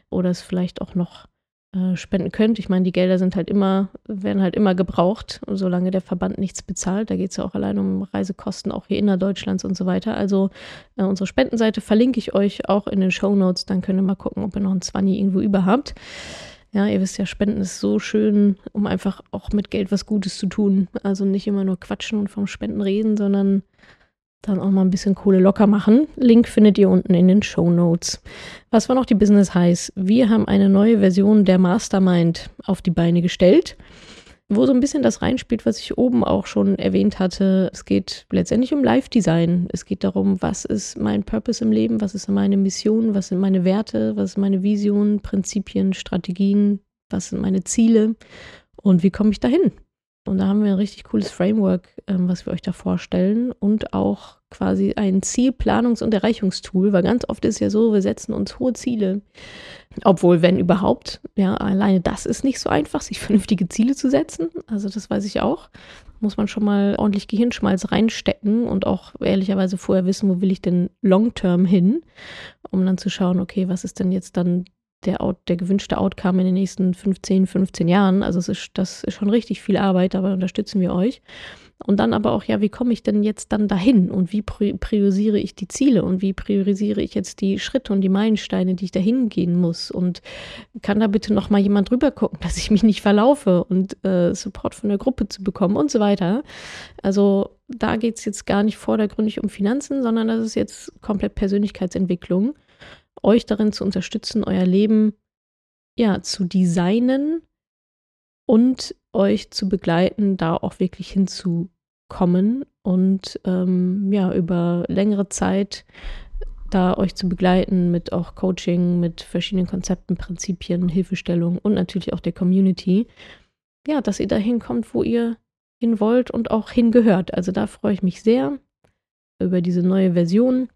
oder es vielleicht auch noch äh, spenden könnt. Ich meine, die Gelder sind halt immer, werden halt immer gebraucht, solange der Verband nichts bezahlt. Da geht es ja auch allein um Reisekosten, auch hier innerdeutschlands und so weiter. Also äh, unsere Spendenseite verlinke ich euch auch in den Show Notes. Dann könnt ihr mal gucken, ob ihr noch einen Zwanni irgendwo über habt. Ja, ihr wisst ja, Spenden ist so schön, um einfach auch mit Geld was Gutes zu tun. Also nicht immer nur quatschen und vom Spenden reden, sondern dann auch mal ein bisschen Kohle locker machen. Link findet ihr unten in den Show Notes. Was war noch die Business Highs? Wir haben eine neue Version der Mastermind auf die Beine gestellt, wo so ein bisschen das reinspielt, was ich oben auch schon erwähnt hatte. Es geht letztendlich um Live-Design. Es geht darum, was ist mein Purpose im Leben, was ist meine Mission, was sind meine Werte, was sind meine Visionen, Prinzipien, Strategien, was sind meine Ziele und wie komme ich dahin? Und da haben wir ein richtig cooles Framework, ähm, was wir euch da vorstellen und auch quasi ein Zielplanungs- und Erreichungstool, weil ganz oft ist ja so, wir setzen uns hohe Ziele, obwohl, wenn überhaupt, ja, alleine das ist nicht so einfach, sich *laughs* vernünftige Ziele zu setzen. Also das weiß ich auch. Muss man schon mal ordentlich Gehirnschmalz reinstecken und auch ehrlicherweise vorher wissen, wo will ich denn long-term hin, um dann zu schauen, okay, was ist denn jetzt dann der, der gewünschte Outcome in den nächsten 15, 15 Jahren. Also es ist, das ist schon richtig viel Arbeit, dabei unterstützen wir euch. Und dann aber auch, ja, wie komme ich denn jetzt dann dahin? Und wie priorisiere ich die Ziele? Und wie priorisiere ich jetzt die Schritte und die Meilensteine, die ich dahin gehen muss? Und kann da bitte noch mal jemand drüber gucken, *laughs* dass ich mich nicht verlaufe und äh, Support von der Gruppe zu bekommen und so weiter. Also da geht es jetzt gar nicht vordergründig um Finanzen, sondern das ist jetzt komplett Persönlichkeitsentwicklung euch darin zu unterstützen, euer Leben ja zu designen und euch zu begleiten, da auch wirklich hinzukommen und ähm, ja über längere Zeit da euch zu begleiten mit auch Coaching, mit verschiedenen Konzepten, Prinzipien, Hilfestellung und natürlich auch der Community. Ja, dass ihr dahin kommt, wo ihr hin wollt und auch hingehört. Also da freue ich mich sehr über diese neue Version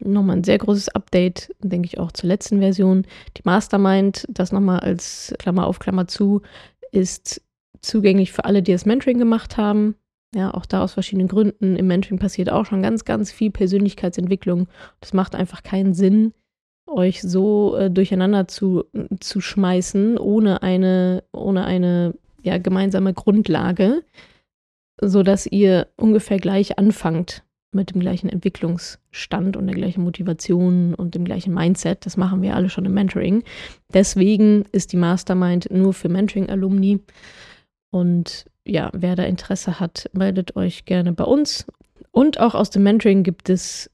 nochmal ein sehr großes Update, denke ich auch zur letzten Version. Die Mastermind, das nochmal als Klammer auf Klammer zu, ist zugänglich für alle, die das Mentoring gemacht haben. Ja, auch da aus verschiedenen Gründen. Im Mentoring passiert auch schon ganz, ganz viel Persönlichkeitsentwicklung. Das macht einfach keinen Sinn, euch so äh, durcheinander zu, zu schmeißen, ohne eine, ohne eine ja, gemeinsame Grundlage, sodass ihr ungefähr gleich anfangt mit dem gleichen Entwicklungsstand und der gleichen Motivation und dem gleichen Mindset. Das machen wir alle schon im Mentoring. Deswegen ist die Mastermind nur für Mentoring-Alumni. Und ja, wer da Interesse hat, meldet euch gerne bei uns. Und auch aus dem Mentoring gibt es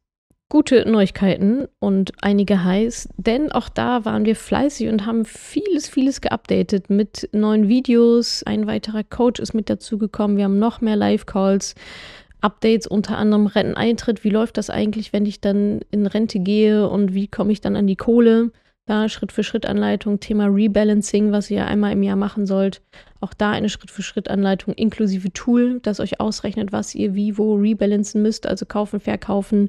gute Neuigkeiten und einige heiß, denn auch da waren wir fleißig und haben vieles, vieles geupdatet mit neuen Videos. Ein weiterer Coach ist mit dazugekommen. Wir haben noch mehr Live-Calls. Updates, unter anderem Renteneintritt. Wie läuft das eigentlich, wenn ich dann in Rente gehe und wie komme ich dann an die Kohle? Da Schritt für Schritt Anleitung, Thema Rebalancing, was ihr einmal im Jahr machen sollt. Auch da eine Schritt für Schritt Anleitung inklusive Tool, das euch ausrechnet, was ihr wie wo rebalancen müsst, also kaufen, verkaufen.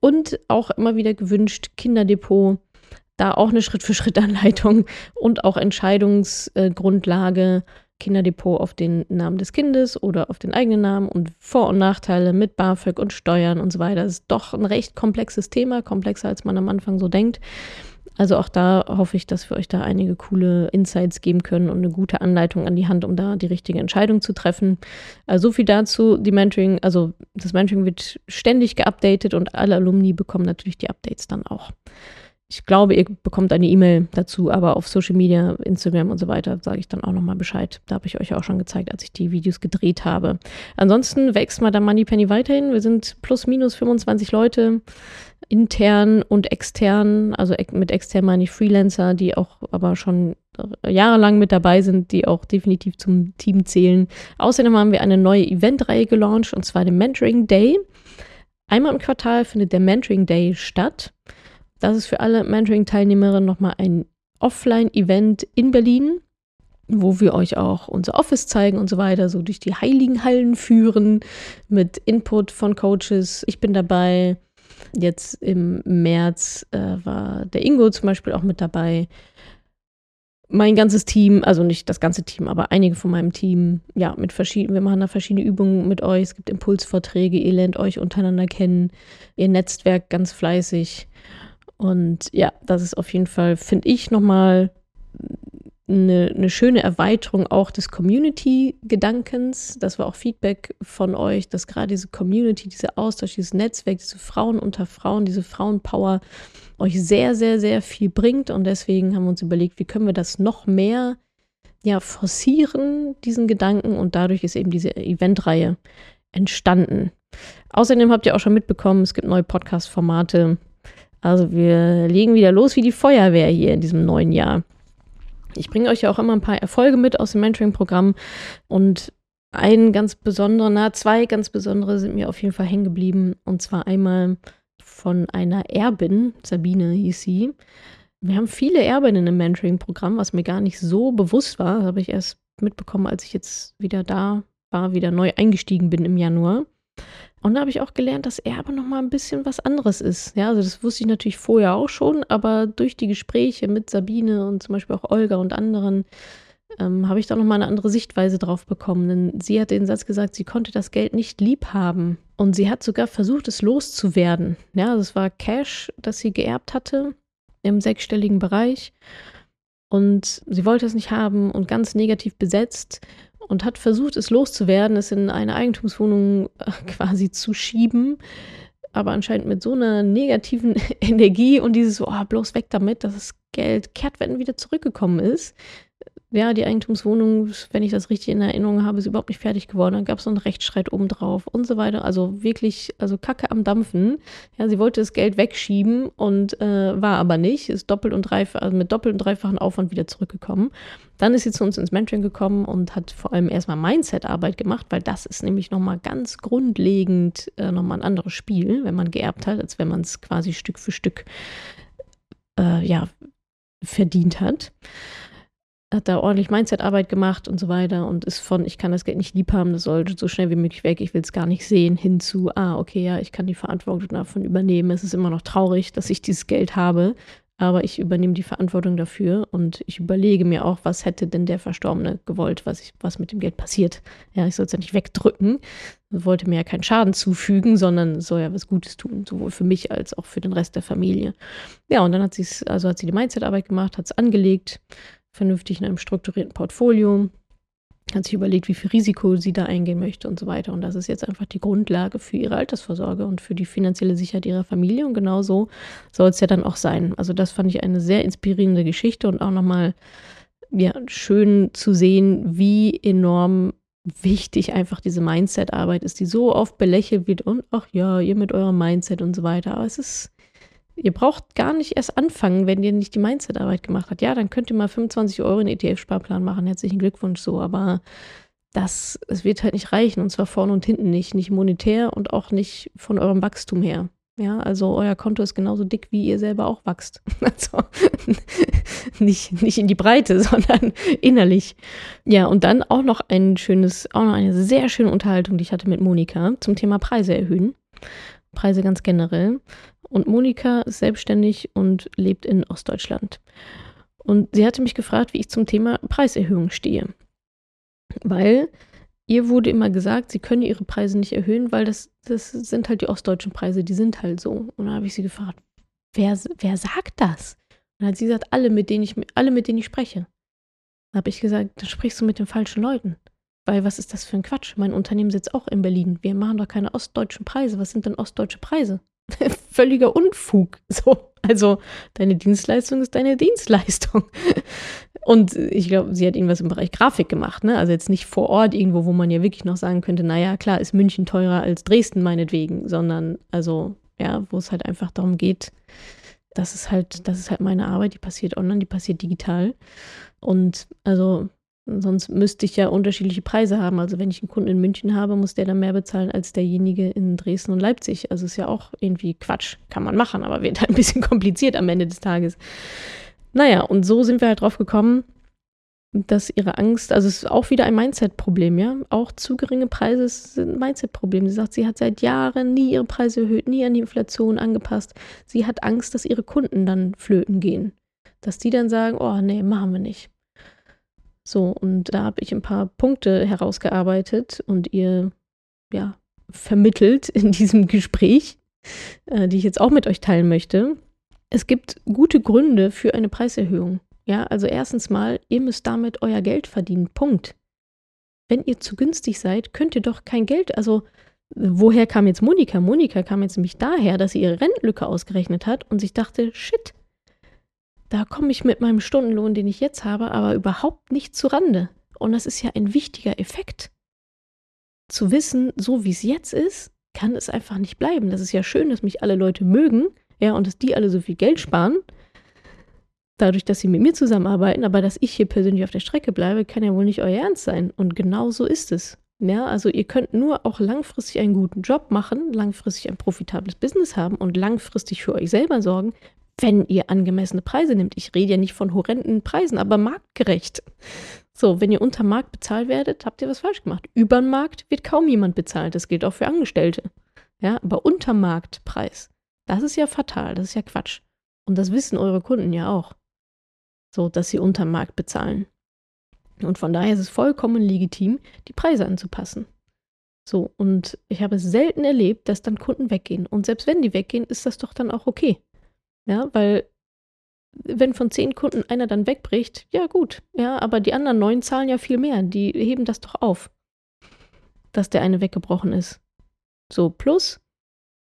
Und auch immer wieder gewünscht Kinderdepot. Da auch eine Schritt für Schritt Anleitung und auch Entscheidungsgrundlage. Kinderdepot auf den Namen des Kindes oder auf den eigenen Namen und Vor- und Nachteile mit BAföG und Steuern und so weiter. Das ist doch ein recht komplexes Thema, komplexer als man am Anfang so denkt. Also auch da hoffe ich, dass wir euch da einige coole Insights geben können und eine gute Anleitung an die Hand, um da die richtige Entscheidung zu treffen. Also so viel dazu. Die Mentoring, also das Mentoring wird ständig geupdatet und alle Alumni bekommen natürlich die Updates dann auch. Ich glaube, ihr bekommt eine E-Mail dazu, aber auf Social Media, Instagram und so weiter sage ich dann auch nochmal Bescheid. Da habe ich euch auch schon gezeigt, als ich die Videos gedreht habe. Ansonsten wächst mal der Moneypenny weiterhin. Wir sind plus minus 25 Leute, intern und extern. Also mit extern meine ich Freelancer, die auch aber schon jahrelang mit dabei sind, die auch definitiv zum Team zählen. Außerdem haben wir eine neue Eventreihe gelauncht und zwar den Mentoring Day. Einmal im Quartal findet der Mentoring Day statt. Das ist für alle Mentoring-Teilnehmerinnen nochmal ein Offline-Event in Berlin, wo wir euch auch unser Office zeigen und so weiter, so durch die heiligen Hallen führen mit Input von Coaches. Ich bin dabei. Jetzt im März äh, war der Ingo zum Beispiel auch mit dabei. Mein ganzes Team, also nicht das ganze Team, aber einige von meinem Team, ja, mit verschiedenen, wir machen da verschiedene Übungen mit euch. Es gibt Impulsvorträge, ihr lernt euch untereinander kennen, ihr Netzwerk ganz fleißig. Und ja, das ist auf jeden Fall, finde ich, nochmal eine, eine schöne Erweiterung auch des Community-Gedankens. Das war auch Feedback von euch, dass gerade diese Community, dieser Austausch, dieses Netzwerk, diese Frauen unter Frauen, diese Frauenpower euch sehr, sehr, sehr viel bringt. Und deswegen haben wir uns überlegt, wie können wir das noch mehr ja, forcieren, diesen Gedanken. Und dadurch ist eben diese Eventreihe entstanden. Außerdem habt ihr auch schon mitbekommen, es gibt neue Podcast-Formate also wir legen wieder los wie die Feuerwehr hier in diesem neuen Jahr. Ich bringe euch ja auch immer ein paar Erfolge mit aus dem Mentoring-Programm und ein ganz besonderer, na, zwei ganz besondere sind mir auf jeden Fall hängen geblieben. Und zwar einmal von einer Erbin, Sabine hieß sie. Wir haben viele Erbinnen im Mentoring-Programm, was mir gar nicht so bewusst war. Das habe ich erst mitbekommen, als ich jetzt wieder da war, wieder neu eingestiegen bin im Januar. Und da habe ich auch gelernt, dass Erbe nochmal ein bisschen was anderes ist. Ja, also das wusste ich natürlich vorher auch schon, aber durch die Gespräche mit Sabine und zum Beispiel auch Olga und anderen ähm, habe ich da nochmal eine andere Sichtweise drauf bekommen. Denn sie hat den Satz gesagt, sie konnte das Geld nicht lieb haben. Und sie hat sogar versucht, es loszuwerden. Ja, also es war Cash, das sie geerbt hatte im sechsstelligen Bereich. Und sie wollte es nicht haben und ganz negativ besetzt und hat versucht, es loszuwerden, es in eine Eigentumswohnung äh, quasi zu schieben, aber anscheinend mit so einer negativen *laughs* Energie und dieses, oh, bloß weg damit, dass das Geld Kehrtwetten wieder zurückgekommen ist, ja, die Eigentumswohnung, wenn ich das richtig in Erinnerung habe, ist überhaupt nicht fertig geworden. Dann gab es noch einen Rechtsstreit obendrauf und so weiter. Also wirklich, also Kacke am Dampfen. Ja, sie wollte das Geld wegschieben und äh, war aber nicht. Ist doppelt und dreifach, also mit doppelt und dreifachen Aufwand wieder zurückgekommen. Dann ist sie zu uns ins Mentoring gekommen und hat vor allem erstmal Mindset-Arbeit gemacht, weil das ist nämlich nochmal ganz grundlegend äh, nochmal ein anderes Spiel, wenn man geerbt hat, als wenn man es quasi Stück für Stück äh, ja, verdient hat hat da ordentlich Mindset-Arbeit gemacht und so weiter und ist von, ich kann das Geld nicht lieb haben, das sollte so schnell wie möglich weg, ich will es gar nicht sehen, hin zu, ah, okay, ja, ich kann die Verantwortung davon übernehmen. Es ist immer noch traurig, dass ich dieses Geld habe, aber ich übernehme die Verantwortung dafür und ich überlege mir auch, was hätte denn der Verstorbene gewollt, was, ich, was mit dem Geld passiert. Ja, ich soll es ja nicht wegdrücken, ich wollte mir ja keinen Schaden zufügen, sondern soll ja was Gutes tun, sowohl für mich als auch für den Rest der Familie. Ja, und dann hat sie also hat sie die Mindset-Arbeit gemacht, hat es angelegt, vernünftig in einem strukturierten Portfolio, hat sich überlegt, wie viel Risiko sie da eingehen möchte und so weiter. Und das ist jetzt einfach die Grundlage für ihre Altersvorsorge und für die finanzielle Sicherheit ihrer Familie. Und genau so soll es ja dann auch sein. Also das fand ich eine sehr inspirierende Geschichte und auch nochmal ja, schön zu sehen, wie enorm wichtig einfach diese Mindset-Arbeit ist, die so oft belächelt wird und ach ja, ihr mit eurem Mindset und so weiter. Aber es ist Ihr braucht gar nicht erst anfangen, wenn ihr nicht die Mindset-Arbeit gemacht habt. Ja, dann könnt ihr mal 25 Euro in ETF-Sparplan machen. Herzlichen Glückwunsch so. Aber das, es wird halt nicht reichen. Und zwar vorne und hinten nicht. Nicht monetär und auch nicht von eurem Wachstum her. Ja, also euer Konto ist genauso dick, wie ihr selber auch wächst. *laughs* Also *laughs* nicht, nicht in die Breite, *laughs* sondern innerlich. Ja, und dann auch noch ein schönes, auch noch eine sehr schöne Unterhaltung, die ich hatte mit Monika zum Thema Preise erhöhen. Preise ganz generell. Und Monika ist selbstständig und lebt in Ostdeutschland. Und sie hatte mich gefragt, wie ich zum Thema Preiserhöhung stehe. Weil ihr wurde immer gesagt, sie könne ihre Preise nicht erhöhen, weil das, das sind halt die ostdeutschen Preise, die sind halt so. Und dann habe ich sie gefragt, wer, wer sagt das? Und dann hat sie gesagt, alle, mit denen ich, alle, mit denen ich spreche. Dann habe ich gesagt, dann sprichst du mit den falschen Leuten. Weil was ist das für ein Quatsch? Mein Unternehmen sitzt auch in Berlin. Wir machen doch keine ostdeutschen Preise. Was sind denn ostdeutsche Preise? *laughs* völliger Unfug. *laughs* So, also deine Dienstleistung ist deine Dienstleistung. *laughs* Und ich glaube, sie hat irgendwas im Bereich Grafik gemacht, ne? Also jetzt nicht vor Ort irgendwo, wo man ja wirklich noch sagen könnte, naja, klar, ist München teurer als Dresden meinetwegen, sondern also, ja, wo es halt einfach darum geht, das ist halt, das ist halt meine Arbeit, die passiert online, die passiert digital. Und also Sonst müsste ich ja unterschiedliche Preise haben. Also wenn ich einen Kunden in München habe, muss der dann mehr bezahlen als derjenige in Dresden und Leipzig. Also ist ja auch irgendwie Quatsch. Kann man machen, aber wird halt ein bisschen *laughs* kompliziert am Ende des Tages. Naja, und so sind wir halt drauf gekommen, dass ihre Angst, also es ist auch wieder ein Mindset-Problem, ja. Auch zu geringe Preise sind ein Mindset-Problem. Sie sagt, sie hat seit Jahren nie ihre Preise erhöht, nie an die Inflation angepasst. Sie hat Angst, dass ihre Kunden dann flöten gehen. Dass die dann sagen, oh nee, machen wir nicht. So, und da habe ich ein paar Punkte herausgearbeitet und ihr, ja, vermittelt in *laughs* diesem Gespräch, äh, die ich jetzt auch mit euch teilen möchte. Es gibt gute Gründe für eine Preiserhöhung. Ja, also erstens mal, ihr müsst damit euer Geld verdienen. Punkt. Wenn ihr zu günstig seid, könnt ihr doch kein Geld, also woher kam jetzt Monika? Monika kam jetzt nämlich daher, dass sie ihre Rentenlücke ausgerechnet hat und sich dachte, shit, da komme ich mit meinem Stundenlohn, den ich jetzt habe, aber überhaupt nicht zu Rande. Und das ist ja ein wichtiger Effekt. Zu wissen, so wie es jetzt ist, kann es einfach nicht bleiben. Das ist ja schön, dass mich alle Leute mögen, ja, und dass die alle so viel Geld sparen, dadurch, dass sie mit mir zusammenarbeiten, aber dass ich hier persönlich auf der Strecke bleibe, kann ja wohl nicht euer Ernst sein. Und genau so ist es. Ja, also ihr könnt nur auch langfristig einen guten Job machen, langfristig ein profitables Business haben und langfristig für euch selber sorgen, wenn ihr angemessene Preise nehmt. Ich rede ja nicht von horrenden Preisen, aber marktgerecht. So, wenn ihr unter Markt bezahlt werdet, habt ihr was falsch gemacht. Über den Markt wird kaum jemand bezahlt. Das gilt auch für Angestellte. Ja, aber unter Marktpreis, das ist ja fatal, das ist ja Quatsch. Und das wissen eure Kunden ja auch. So, dass sie unter Markt bezahlen. Und von daher ist es vollkommen legitim, die Preise anzupassen. So, und ich habe es selten erlebt, dass dann Kunden weggehen. Und selbst wenn die weggehen, ist das doch dann auch okay. Ja, weil wenn von zehn Kunden einer dann wegbricht, ja gut, ja, aber die anderen neun zahlen ja viel mehr. Die heben das doch auf, dass der eine weggebrochen ist. So, plus,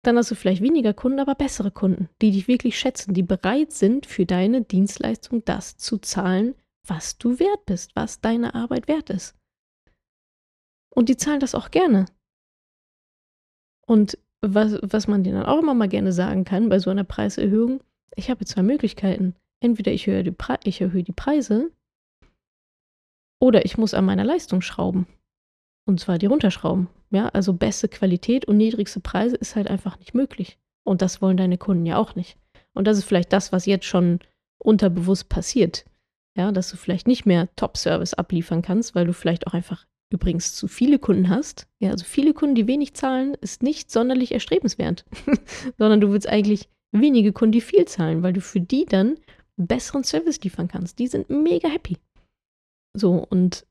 dann hast du vielleicht weniger Kunden, aber bessere Kunden, die dich wirklich schätzen, die bereit sind, für deine Dienstleistung das zu zahlen, was du wert bist, was deine Arbeit wert ist. Und die zahlen das auch gerne. Und was, was man denen auch immer mal gerne sagen kann bei so einer Preiserhöhung, ich habe zwei Möglichkeiten. Entweder ich erhöhe, die ich erhöhe die Preise oder ich muss an meiner Leistung schrauben. Und zwar die runterschrauben. Ja, also beste Qualität und niedrigste Preise ist halt einfach nicht möglich. Und das wollen deine Kunden ja auch nicht. Und das ist vielleicht das, was jetzt schon unterbewusst passiert. Ja, dass du vielleicht nicht mehr Top-Service abliefern kannst, weil du vielleicht auch einfach übrigens zu viele Kunden hast, ja, also viele Kunden, die wenig zahlen, ist nicht sonderlich erstrebenswert, *laughs* sondern du willst eigentlich wenige Kunden, die viel zahlen, weil du für die dann besseren Service liefern kannst. Die sind mega happy. So, und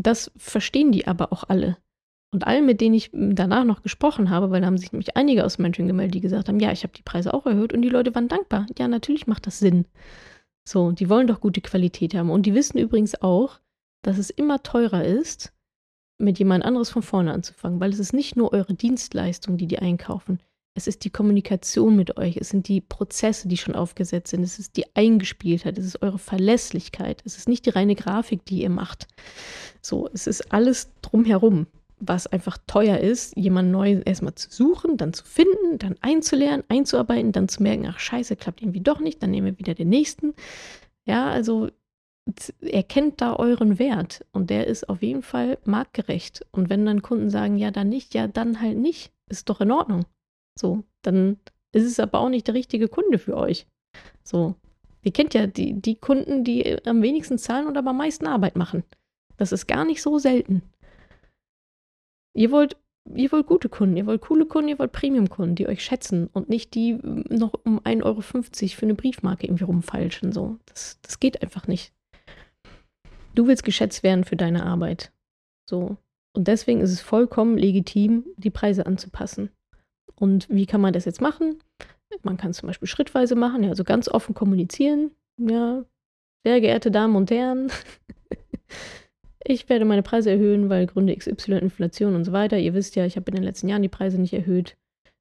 das verstehen die aber auch alle. Und allen, mit denen ich danach noch gesprochen habe, weil da haben sich nämlich einige aus Mentoring gemeldet, die gesagt haben, ja, ich habe die Preise auch erhöht und die Leute waren dankbar. Ja, natürlich macht das Sinn. So, die wollen doch gute Qualität haben. Und die wissen übrigens auch, dass es immer teurer ist, mit jemand anderes von vorne anzufangen, weil es ist nicht nur eure Dienstleistung, die die einkaufen. Es ist die Kommunikation mit euch, es sind die Prozesse, die schon aufgesetzt sind, es ist die Eingespieltheit, es ist eure Verlässlichkeit, es ist nicht die reine Grafik, die ihr macht. So, es ist alles drumherum, was einfach teuer ist, jemanden neu erstmal zu suchen, dann zu finden, dann einzulernen, einzuarbeiten, dann zu merken, ach scheiße, klappt irgendwie doch nicht, dann nehmen wir wieder den nächsten. Ja, also erkennt da euren Wert und der ist auf jeden Fall marktgerecht. Und wenn dann Kunden sagen, ja, dann nicht, ja, dann halt nicht, ist doch in Ordnung. So, dann ist es aber auch nicht der richtige Kunde für euch. So, ihr kennt ja die, die Kunden, die am wenigsten zahlen und aber am meisten Arbeit machen. Das ist gar nicht so selten. Ihr wollt, ihr wollt gute Kunden, ihr wollt coole Kunden, ihr wollt Premium-Kunden, die euch schätzen und nicht die noch um 1,50 Euro für eine Briefmarke irgendwie rumfeilschen. So. Das, das geht einfach nicht. Du willst geschätzt werden für deine Arbeit. So. Und deswegen ist es vollkommen legitim, die Preise anzupassen. Und wie kann man das jetzt machen? Man kann es zum Beispiel schrittweise machen, ja, also ganz offen kommunizieren. Ja, sehr geehrte Damen und Herren, *laughs* ich werde meine Preise erhöhen, weil Gründe XY, Inflation und so weiter. Ihr wisst ja, ich habe in den letzten Jahren die Preise nicht erhöht,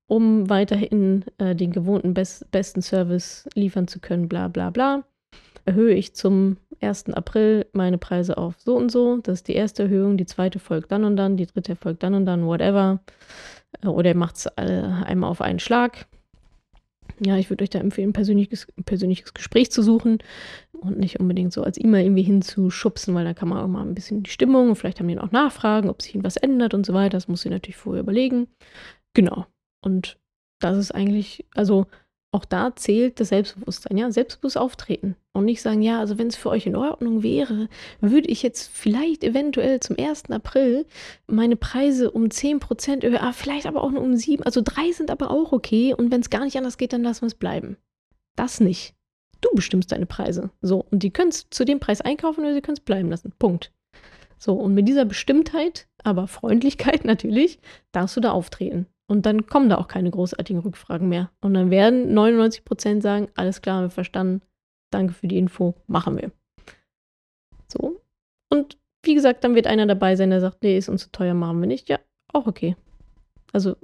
um weiterhin äh, den gewohnten best besten Service liefern zu können, bla bla bla erhöhe ich zum 1. April meine Preise auf so und so. Das ist die erste Erhöhung, die zweite folgt dann und dann, die dritte folgt dann und dann, whatever. Äh, oder ihr macht es einmal auf einen Schlag. Ja, ich würde euch da empfehlen, ein persönliches, persönliches Gespräch zu suchen und nicht unbedingt so als E-Mail irgendwie hinzuschubsen, weil da kann man auch mal ein bisschen die Stimmung und vielleicht haben die auch Nachfragen, ob sich ihnen was ändert und so weiter. Das muss ich natürlich vorher überlegen. Genau. Und das ist eigentlich, also auch da zählt das Selbstbewusstsein, ja, selbstbewusst auftreten und nicht sagen, ja, also wenn es für euch in Ordnung wäre, würde ich jetzt vielleicht eventuell zum 1. April meine Preise um 10% erhöhen, ah, vielleicht aber auch nur um 7, also 3 sind aber auch okay und wenn es gar nicht anders geht, dann lassen wir es bleiben. Das nicht. Du bestimmst deine Preise. So, und die können es zu dem Preis einkaufen oder sie können es bleiben lassen. Punkt. So, und mit dieser Bestimmtheit, aber Freundlichkeit *laughs* natürlich, darfst du da auftreten. Und dann kommen da auch keine großartigen Rückfragen mehr. Und dann werden 99 Prozent sagen, alles klar, wir verstanden, danke für die Info, machen wir. So. Und wie gesagt, dann wird einer dabei sein, der sagt, nee, ist uns zu teuer, machen wir nicht. Ja, auch okay. Also,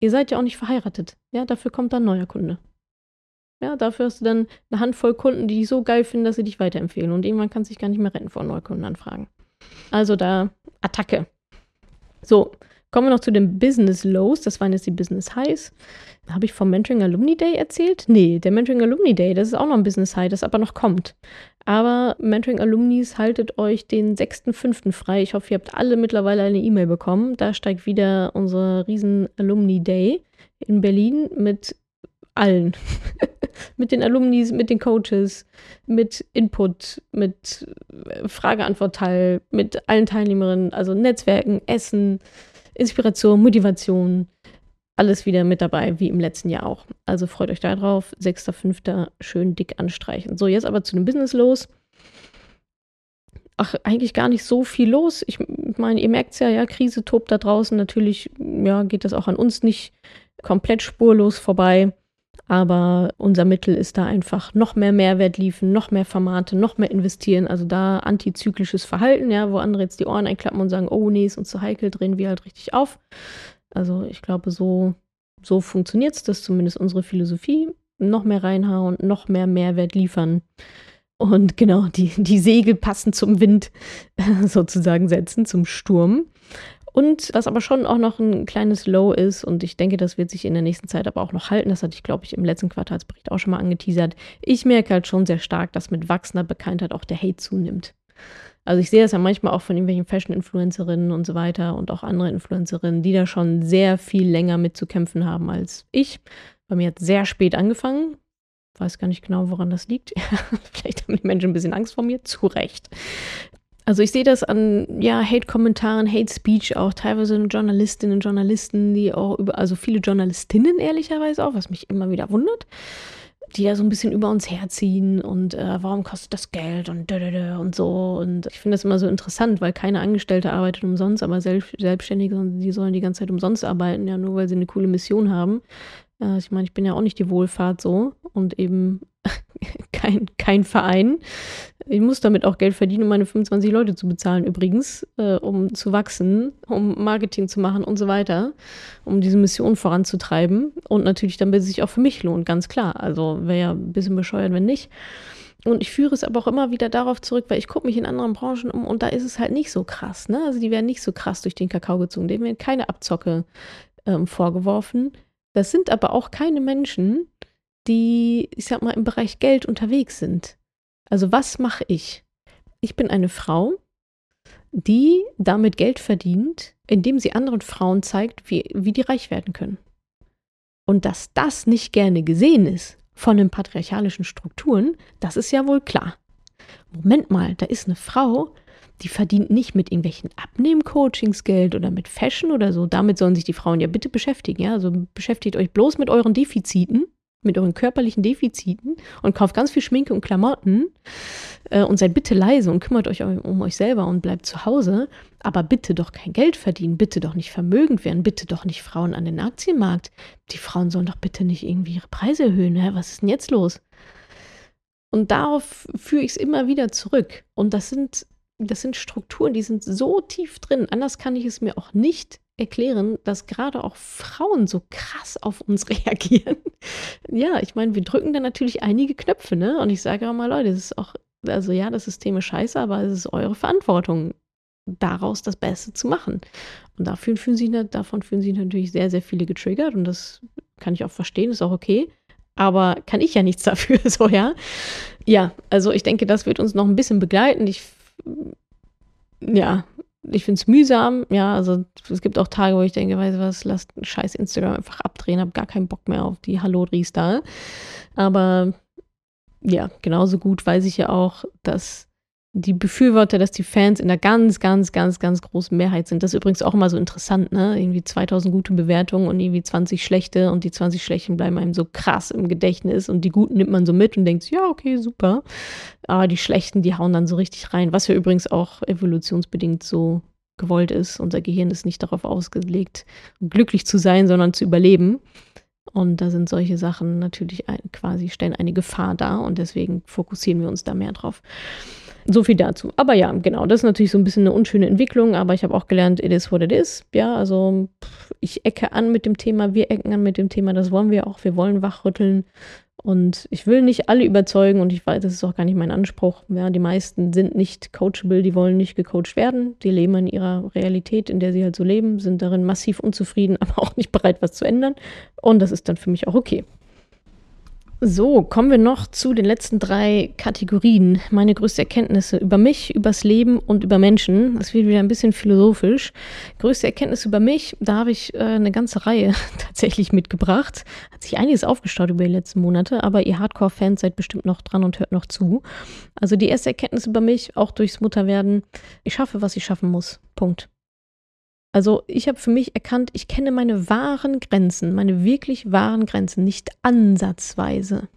ihr seid ja auch nicht verheiratet. Ja, dafür kommt dann neuer Kunde. Ja, dafür hast du dann eine Handvoll Kunden, die dich so geil finden, dass sie dich weiterempfehlen. Und irgendwann kannst du dich gar nicht mehr retten vor Neukundenanfragen. Also da Attacke. So, Kommen wir noch zu den Business Lows. Das waren jetzt die Business Highs. Habe ich vom Mentoring Alumni Day erzählt? Nee, der Mentoring Alumni Day, das ist auch noch ein Business High, das aber noch kommt. Aber Mentoring Alumnis, haltet euch den 6.5. frei. Ich hoffe, ihr habt alle mittlerweile eine E-Mail bekommen. Da steigt wieder unser riesen Alumni Day in Berlin mit allen. *laughs* mit den Alumni, mit den Coaches, mit Input, mit äh, Frage-Antwort-Teil, mit allen Teilnehmerinnen, also Netzwerken, Essen, Inspiration, Motivation, alles wieder mit dabei, wie im letzten Jahr auch. Also freut euch darauf. 6.5. schön dick anstreichen. So, jetzt aber zu dem Business los. Ach, eigentlich gar nicht so viel los. Ich meine, ihr merkt es ja, ja, Krise tobt da draußen. Natürlich, ja, geht das auch an uns nicht komplett spurlos vorbei. Aber unser Mittel ist da einfach noch mehr Mehrwert liefern, noch mehr Formate, noch mehr investieren. Also da antizyklisches Verhalten, ja, wo andere jetzt die Ohren einklappen und sagen, oh nee, ist uns zu heikel, drehen wir halt richtig auf. Also ich glaube, so, so funktioniert es, das ist zumindest unsere Philosophie. Noch mehr reinhauen, noch mehr Mehrwert liefern. Und *laughs* genau, die, die Segel passend zum Wind *laughs* sozusagen setzen, zum Sturm. Und was aber schon auch noch ein kleines Low ist, und ich denke, das wird sich in der nächsten Zeit aber auch noch halten, das hatte ich, glaube ich, im letzten Quartalsbericht auch schon mal angeteasert. Ich merke halt schon sehr stark, dass mit wachsender Bekanntheit auch der Hate zunimmt. Also ich sehe das ja manchmal auch von irgendwelchen Fashion-Influencerinnen und so weiter und auch andere Influencerinnen, die da schon sehr viel länger mit zu kämpfen haben als ich. Bei mir hat sehr spät angefangen. Weiß gar nicht genau, woran das liegt. *laughs* Vielleicht haben die Menschen ein bisschen Angst vor mir. Zu Recht. Also ich sehe das an ja, Hate-Kommentaren, Hate-Speech auch, teilweise Journalistinnen und Journalisten, die auch über, also viele Journalistinnen ehrlicherweise auch, was mich immer wieder wundert, die da so ein bisschen über uns herziehen und äh, warum kostet das Geld und und so. Und ich finde das immer so interessant, weil keine Angestellte arbeitet umsonst, aber Selbst Selbstständige, die sollen die ganze Zeit umsonst arbeiten, ja, nur weil sie eine coole Mission haben. Äh, ich meine, ich bin ja auch nicht die Wohlfahrt so und eben *laughs* kein, kein Verein. Ich muss damit auch Geld verdienen, um meine 25 Leute zu bezahlen, übrigens, äh, um zu wachsen, um Marketing zu machen und so weiter, um diese Mission voranzutreiben und natürlich, damit es sich auch für mich lohnt, ganz klar. Also wäre ja ein bisschen bescheuert, wenn nicht. Und ich führe es aber auch immer wieder darauf zurück, weil ich gucke mich in anderen Branchen um und da ist es halt nicht so krass. Ne? Also die werden nicht so krass durch den Kakao gezogen, denen werden keine Abzocke ähm, vorgeworfen. Das sind aber auch keine Menschen, die, ich sag mal, im Bereich Geld unterwegs sind. Also was mache ich? Ich bin eine Frau, die damit Geld verdient, indem sie anderen Frauen zeigt, wie, wie die reich werden können. Und dass das nicht gerne gesehen ist von den patriarchalischen Strukturen, das ist ja wohl klar. Moment mal, da ist eine Frau, die verdient nicht mit irgendwelchen Abnehmen-Coachings Geld oder mit Fashion oder so. Damit sollen sich die Frauen ja bitte beschäftigen. Ja? Also beschäftigt euch bloß mit euren Defiziten mit euren körperlichen Defiziten und kauft ganz viel Schminke und Klamotten äh, und seid bitte leise und kümmert euch um euch selber und bleibt zu Hause, aber bitte doch kein Geld verdienen, bitte doch nicht vermögend werden, bitte doch nicht Frauen an den Aktienmarkt. Die Frauen sollen doch bitte nicht irgendwie ihre Preise erhöhen. Hä? Was ist denn jetzt los? Und darauf führe ich es immer wieder zurück. Und das sind, das sind Strukturen, die sind so tief drin. Anders kann ich es mir auch nicht erklären, dass gerade auch Frauen so krass auf uns *laughs* reagieren. ja, ich meine, wir drücken da natürlich einige Knöpfe, ne? Und ich sage auch mal, Leute, das ist auch, also ja, das System ist scheiße, aber es ist eure Verantwortung, daraus das Beste zu machen. Und dafür fühlen sich, davon fühlen sich natürlich sehr, sehr viele getriggert und das kann ich auch verstehen, ist auch okay. Aber kann ich ja nichts *laughs* dafür, so ja. Ja, also ich denke, das wird uns noch ein bisschen begleiten. Ich, ja, ich finde es mühsam, ja, also es gibt auch Tage, wo ich denke, weißt du was, lasst scheiß Instagram einfach abdrehen, habe gar keinen Bock mehr auf die Hallo-Dries da. Aber ja, genauso gut weiß ich ja auch, dass die Befürworter, dass die Fans in der ganz, ganz, ganz, ganz großen Mehrheit sind. Das ist übrigens auch immer so interessant, ne? Irgendwie 2000 gute Bewertungen und irgendwie 20 schlechte und die 20 schlechten bleiben einem so krass im Gedächtnis und die guten nimmt man so mit und denkt, ja, okay, super. Aber die schlechten, die hauen dann so richtig rein, was ja übrigens auch evolutionsbedingt so gewollt ist. Unser Gehirn ist nicht darauf ausgelegt, glücklich zu sein, sondern zu überleben. Und da sind solche Sachen natürlich ein, quasi, stellen eine Gefahr dar und deswegen fokussieren wir uns da mehr drauf. So viel dazu. Aber ja, genau, das ist natürlich so ein bisschen eine unschöne Entwicklung, aber ich habe auch gelernt, it is what it is. Ja, also ich ecke an mit dem Thema, wir ecken an mit dem Thema, das wollen wir auch. Wir wollen wachrütteln. Und ich will nicht alle überzeugen und ich weiß, das ist auch gar nicht mein Anspruch. Ja, die meisten sind nicht coachable, die wollen nicht gecoacht werden. Die leben in ihrer Realität, in der sie halt so leben, sind darin massiv unzufrieden, *laughs* aber auch nicht bereit, was zu ändern. Und das ist dann für mich auch okay. So, kommen wir noch zu den letzten drei Kategorien. Meine größte Erkenntnisse über mich, übers Leben und über Menschen. Das wird wieder ein bisschen philosophisch. Größte Erkenntnis über mich, da habe ich äh, eine ganze Reihe *laughs* tatsächlich mitgebracht. Hat sich einiges aufgestaut über die letzten Monate, aber ihr Hardcore-Fans seid bestimmt noch dran und hört noch zu. Also die erste Erkenntnis über mich, auch durchs Mutterwerden, ich schaffe, was ich schaffen muss. Punkt. Also ich habe für mich erkannt, ich kenne meine wahren Grenzen, meine wirklich wahren Grenzen, nicht ansatzweise.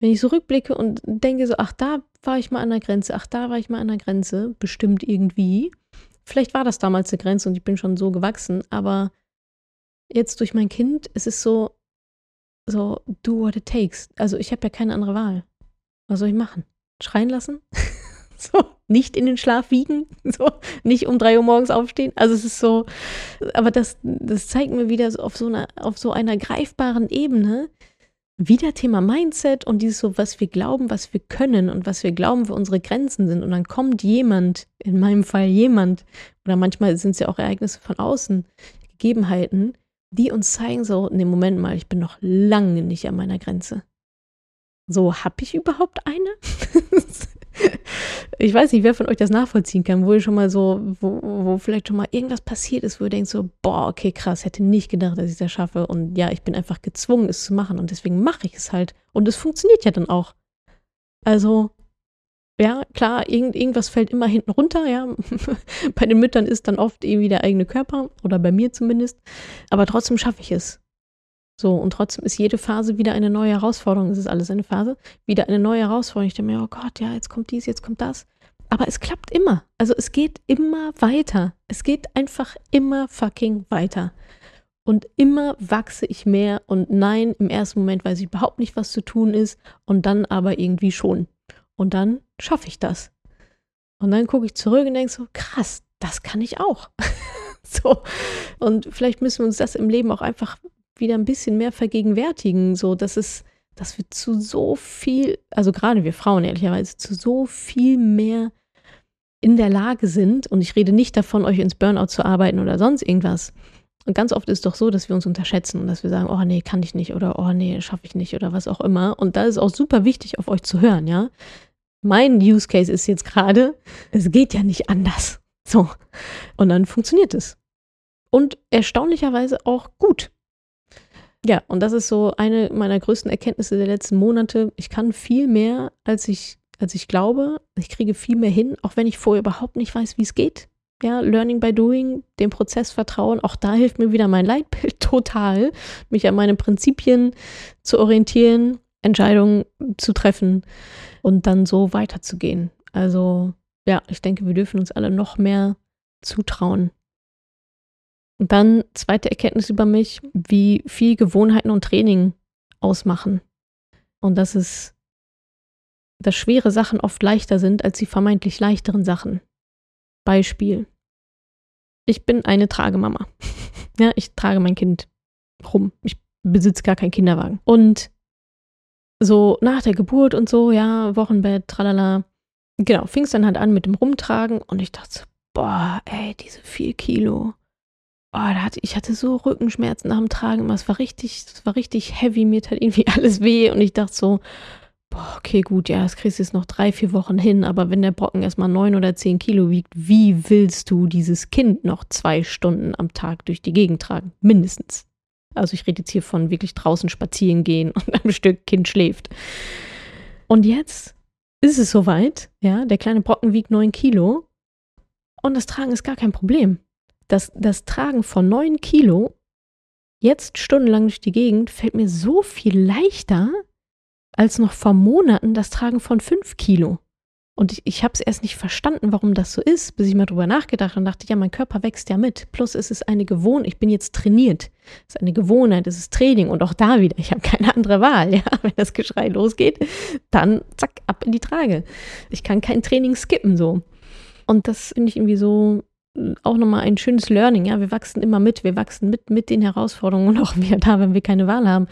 Wenn ich so rückblicke und denke so, ach, da war ich mal an der Grenze, ach, da war ich mal an der Grenze, bestimmt irgendwie. Vielleicht war das damals eine Grenze und ich bin schon so gewachsen, aber jetzt durch mein Kind, es ist so, so, do what it takes. Also ich habe ja keine andere Wahl. Was soll ich machen? Schreien lassen? *laughs* so, nicht in den Schlaf wiegen, *laughs* so, nicht um drei Uhr morgens aufstehen. Also es ist so, aber das, das zeigt mir wieder auf so einer, auf so einer greifbaren Ebene, wieder Thema Mindset und dieses so, was wir glauben, was wir können und was wir glauben, wo unsere Grenzen sind. Und dann kommt jemand, in meinem Fall jemand, oder manchmal sind es ja auch Ereignisse von außen, Gegebenheiten, die uns zeigen, so, nee, Moment mal, ich bin noch lange nicht an meiner Grenze. So, habe ich überhaupt eine? *laughs* *laughs* ich weiß nicht, wer von euch das nachvollziehen kann, wo ihr schon mal so, wo, wo vielleicht schon mal irgendwas passiert ist, wo ihr denkt so, boah, okay, krass, hätte nicht gedacht, dass ich das schaffe. Und ja, ich bin einfach gezwungen, es zu machen. Und deswegen mache ich es halt. Und es funktioniert ja dann auch. Also, ja, klar, irgend, irgendwas fällt immer hinten runter, ja. *laughs* bei den Müttern ist dann oft irgendwie der eigene Körper, oder bei mir zumindest. Aber trotzdem schaffe ich es. So, und trotzdem ist jede Phase wieder eine neue Herausforderung. Es ist alles eine Phase, wieder eine neue Herausforderung. Ich denke mir, oh Gott, ja, jetzt kommt dies, jetzt kommt das. Aber es klappt immer. Also es geht immer weiter. Es geht einfach immer fucking weiter. Und immer wachse ich mehr und nein, im ersten Moment weiß ich überhaupt nicht, was zu tun ist und dann aber irgendwie schon. Und dann schaffe ich das. Und dann gucke ich zurück und denke so, krass, das kann ich auch. *laughs* so. Und vielleicht müssen wir uns das im Leben auch einfach wieder ein bisschen mehr vergegenwärtigen, so dass es, dass wir zu so viel, also gerade wir Frauen ehrlicherweise, zu so viel mehr in der Lage sind, und ich rede nicht davon, euch ins Burnout zu arbeiten oder sonst irgendwas. Und ganz oft ist doch so, dass wir uns unterschätzen und dass wir sagen, oh nee, kann ich nicht oder oh nee, schaffe ich nicht oder was auch immer. Und da ist auch super wichtig, auf euch zu hören, ja. Mein Use Case ist jetzt gerade, es geht ja nicht anders. So. Und dann funktioniert es. Und erstaunlicherweise auch gut. Ja, und das ist so eine meiner größten Erkenntnisse der letzten Monate. Ich kann viel mehr, als ich, als ich glaube. Ich kriege viel mehr hin, auch wenn ich vorher überhaupt nicht weiß, wie es geht. Ja, Learning by Doing, dem Prozess vertrauen, auch da hilft mir wieder mein Leitbild *laughs* total, mich an meine Prinzipien zu orientieren, Entscheidungen zu treffen und dann so weiterzugehen. Also ja, ich denke, wir dürfen uns alle noch mehr zutrauen, dann zweite Erkenntnis über mich, wie viel Gewohnheiten und Training ausmachen. Und dass es, dass schwere Sachen oft leichter sind als die vermeintlich leichteren Sachen. Beispiel. Ich bin eine Tragemama. *laughs* ja, ich trage mein Kind rum. Ich besitze gar keinen Kinderwagen. Und so nach der Geburt und so, ja, Wochenbett, tralala. Genau, fing es dann halt an mit dem Rumtragen und ich dachte so, boah, ey, diese vier Kilo oh, da hatte, ich hatte so Rückenschmerzen nach dem Tragen. Es war richtig, es war richtig heavy. Mir tat irgendwie *laughs* alles weh. Und ich dachte so, boah, okay, gut, ja, das kriegst du jetzt noch drei, vier Wochen hin. Aber wenn der Brocken erstmal neun oder zehn Kilo wiegt, wie willst du dieses Kind noch zwei Stunden am Tag durch die Gegend tragen? Mindestens. Also ich rede jetzt hier von wirklich draußen spazieren gehen und *laughs* ein Stück Kind schläft. Und jetzt ist es soweit, ja, der kleine Brocken wiegt neun Kilo und das Tragen ist gar kein Problem das, das Tragen von 9 Kilo jetzt stundenlang durch die Gegend fällt mir so viel leichter als noch vor Monaten das Tragen von 5 Kilo. Und ich, ich habe es erst nicht verstanden, warum das so ist, bis ich mal drüber nachgedacht und dachte, ja, mein Körper wächst ja mit. Plus es ist eine Gewohnheit, ich bin jetzt trainiert. Es ist eine Gewohnheit, es ist Training und auch da wieder, ich habe keine andere Wahl. Ja? *laughs* Wenn das Geschrei losgeht, dann zack, ab in die Trage. Ich kann kein Training skippen so. Und das finde ich irgendwie so auch nochmal ein schönes Learning. Ja, wir wachsen immer mit. Wir wachsen mit, mit den Herausforderungen und *laughs* auch wir da, wenn wir keine Wahl haben.